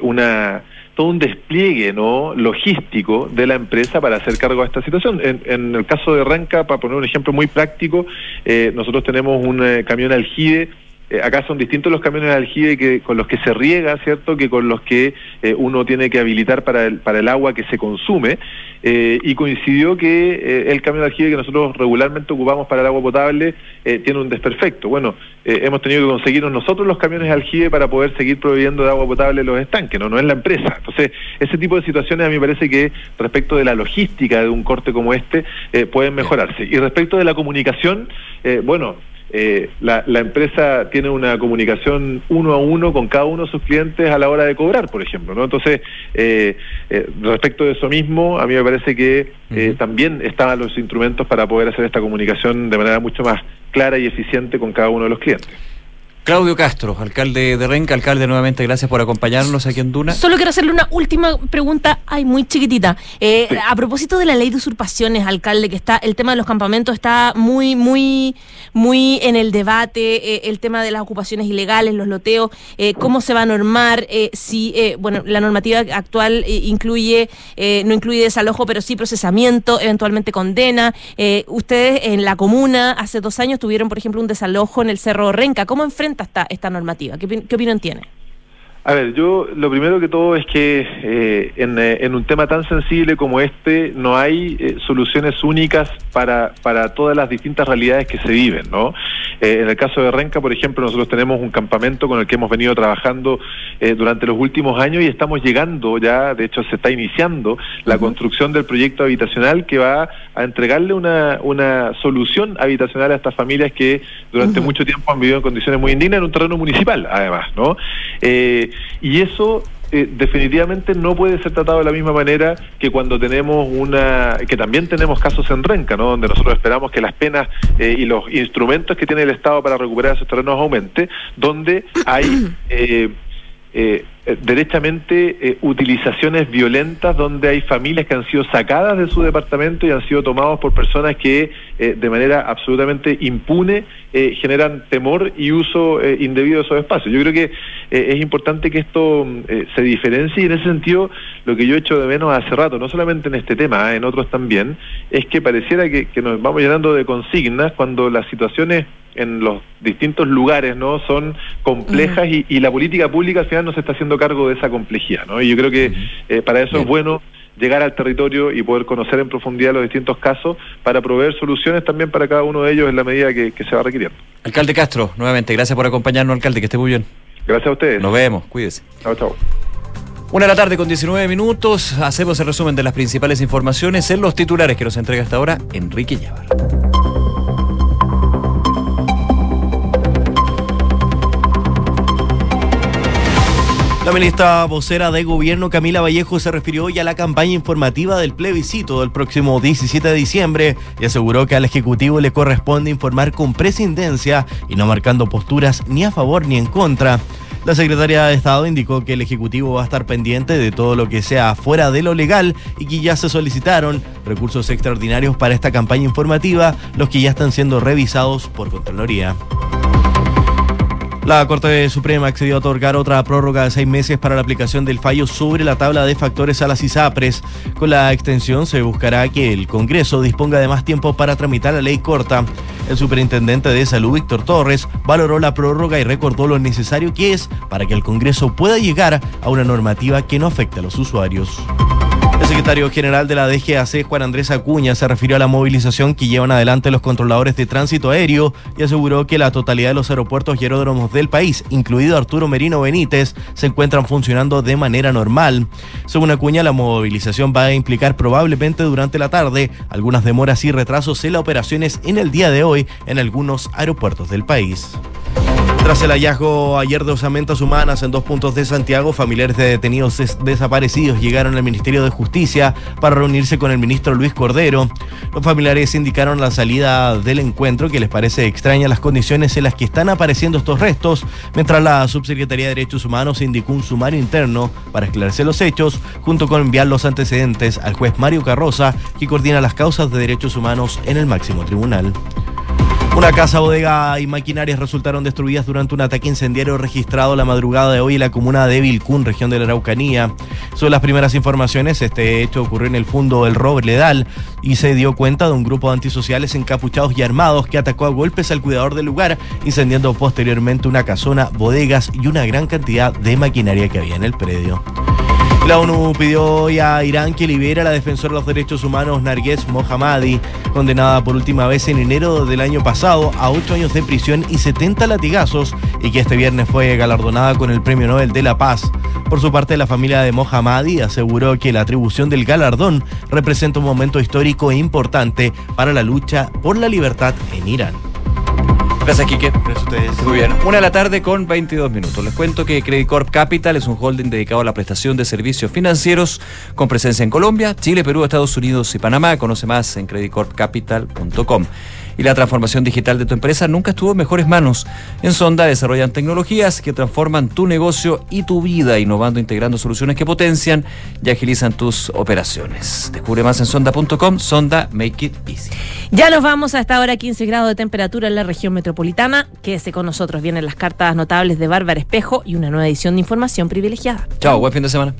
una todo un despliegue no logístico de la empresa para hacer cargo de esta situación. En, en el caso de Renca, para poner un ejemplo muy práctico, eh, nosotros tenemos un eh, camión aljibe eh, acá son distintos los camiones de aljibe que, con los que se riega, ¿cierto? Que con los que eh, uno tiene que habilitar para el, para el agua que se consume. Eh, y coincidió que el camión de aljibe que nosotros regularmente ocupamos para el agua potable tiene un desperfecto. Bueno, hemos tenido que conseguirnos nosotros los camiones de aljibe para poder seguir proveyendo de agua potable los estanques, no, no es la empresa. Entonces, ese tipo de situaciones a mí me parece que respecto de la logística de un corte como este pueden mejorarse. Y respecto de la comunicación, bueno, eh, la, la empresa tiene una comunicación uno a uno con cada uno de sus clientes a la hora de cobrar, por ejemplo, ¿no? Entonces, eh, eh, respecto de eso mismo, a mí me parece que eh, también estaban los instrumentos para poder hacer esta comunicación de manera mucho más clara y eficiente con cada uno de los clientes. Claudio Castro, alcalde de Renca, alcalde nuevamente, gracias por acompañarnos aquí en Duna. Solo quiero hacerle una última pregunta, ay, muy chiquitita. Eh, A propósito de la ley de usurpaciones, alcalde, que está, el tema de los campamentos está muy, muy, muy en el debate, eh, el tema de las ocupaciones ilegales, los loteos, eh, cómo se va a normar, eh, si, eh, bueno, la normativa actual incluye, eh, no incluye desalojo, pero sí procesamiento, eventualmente condena. Eh, ustedes en la comuna hace dos años tuvieron, por ejemplo, un desalojo en el Cerro Renca. ¿Cómo esta, esta normativa? ¿Qué, qué opinión tiene? A ver, yo lo primero que todo es que eh, en, eh, en un tema tan sensible como este no hay eh, soluciones únicas para, para todas las distintas realidades que se viven, ¿no? Eh, en el caso de Renca, por ejemplo, nosotros tenemos un campamento con el que hemos venido trabajando durante los últimos años y estamos llegando ya, de hecho se está iniciando la construcción del proyecto habitacional que va a entregarle una, una solución habitacional a estas familias que durante mucho tiempo han vivido en condiciones muy indignas en un terreno municipal, además, ¿no? Eh, y eso eh, definitivamente no puede ser tratado de la misma manera que cuando tenemos una, que también tenemos casos en Renca, ¿no? Donde nosotros esperamos que las penas eh, y los instrumentos que tiene el Estado para recuperar esos terrenos aumente, donde hay <clears throat> eh, eh, derechamente eh, utilizaciones violentas donde hay familias que han sido sacadas de su departamento y han sido tomados por personas que eh, de manera absolutamente impune generan temor y uso indebido de esos espacios. Yo creo que es importante que esto mm, se diferencie y en ese sentido lo que yo echo de menos hace rato, no solamente en este tema, en otros también, es que pareciera que, que nos vamos llenando de consignas cuando las situaciones en los distintos lugares no son complejas y, y la política pública al final no se está haciendo cargo de esa complejidad ¿no? y yo creo que eh, para eso es bueno llegar al territorio y poder conocer en profundidad los distintos casos para proveer soluciones también para cada uno de ellos en la medida que, que se va requiriendo. Alcalde Castro, nuevamente, gracias por acompañarnos, alcalde, que esté muy bien. Gracias a ustedes. Nos vemos, cuídese. Chao, chao. Una de la tarde con 19 minutos, hacemos el resumen de las principales informaciones en los titulares que nos entrega hasta ahora Enrique Llávar. La ministra vocera de gobierno Camila Vallejo se refirió hoy a la campaña informativa del plebiscito del próximo 17 de diciembre y aseguró que al Ejecutivo le corresponde informar con prescindencia y no marcando posturas ni a favor ni en contra. La secretaria de Estado indicó que el Ejecutivo va a estar pendiente de todo lo que sea fuera de lo legal y que ya se solicitaron recursos extraordinarios para esta campaña informativa, los que ya están siendo revisados por Contraloría. La Corte Suprema accedió a otorgar otra prórroga de seis meses para la aplicación del fallo sobre la tabla de factores a las ISAPRES. Con la extensión se buscará que el Congreso disponga de más tiempo para tramitar la ley corta. El superintendente de salud, Víctor Torres, valoró la prórroga y recordó lo necesario que es para que el Congreso pueda llegar a una normativa que no afecte a los usuarios. El secretario general de la DGAC, Juan Andrés Acuña, se refirió a la movilización que llevan adelante los controladores de tránsito aéreo y aseguró que la totalidad de los aeropuertos y aeródromos del país, incluido Arturo Merino Benítez, se encuentran funcionando de manera normal. Según Acuña, la movilización va a implicar probablemente durante la tarde algunas demoras y retrasos en las operaciones en el día de hoy en algunos aeropuertos del país. Tras el hallazgo ayer de osamentas humanas en dos puntos de Santiago, familiares de detenidos des- desaparecidos llegaron al Ministerio de Justicia para reunirse con el ministro Luis Cordero. Los familiares indicaron la salida del encuentro que les parece extraña las condiciones en las que están apareciendo estos restos, mientras la Subsecretaría de Derechos Humanos indicó un sumario interno para esclarecer los hechos, junto con enviar los antecedentes al juez Mario Carroza, que coordina las causas de derechos humanos en el máximo tribunal. Una casa, bodega y maquinarias resultaron destruidas durante un ataque incendiario registrado la madrugada de hoy en la comuna de Vilcún, región de la Araucanía. Son las primeras informaciones. Este hecho ocurrió en el fondo del Robledal y se dio cuenta de un grupo de antisociales encapuchados y armados que atacó a golpes al cuidador del lugar, incendiando posteriormente una casona, bodegas y una gran cantidad de maquinaria que había en el predio. La ONU pidió hoy a Irán que libere a la defensora de los derechos humanos Narges Mohammadi, condenada por última vez en enero del año pasado a ocho años de prisión y 70 latigazos, y que este viernes fue galardonada con el Premio Nobel de la Paz. Por su parte, la familia de Mohammadi aseguró que la atribución del galardón representa un momento histórico e importante para la lucha por la libertad en Irán. Gracias, Quique. Gracias a ustedes. Muy bien. Una de la tarde con 22 minutos. Les cuento que Credit Corp Capital es un holding dedicado a la prestación de servicios financieros con presencia en Colombia, Chile, Perú, Estados Unidos y Panamá. Conoce más en creditcorpcapital.com. Y la transformación digital de tu empresa nunca estuvo en mejores manos. En Sonda desarrollan tecnologías que transforman tu negocio y tu vida, innovando, e integrando soluciones que potencian y agilizan tus operaciones. Descubre más en sonda.com. Sonda, make it easy. Ya nos vamos a esta hora 15 grados de temperatura en la región metropolitana. Quédese con nosotros. Vienen las cartas notables de Bárbara Espejo y una nueva edición de información privilegiada. Chao, buen fin de semana.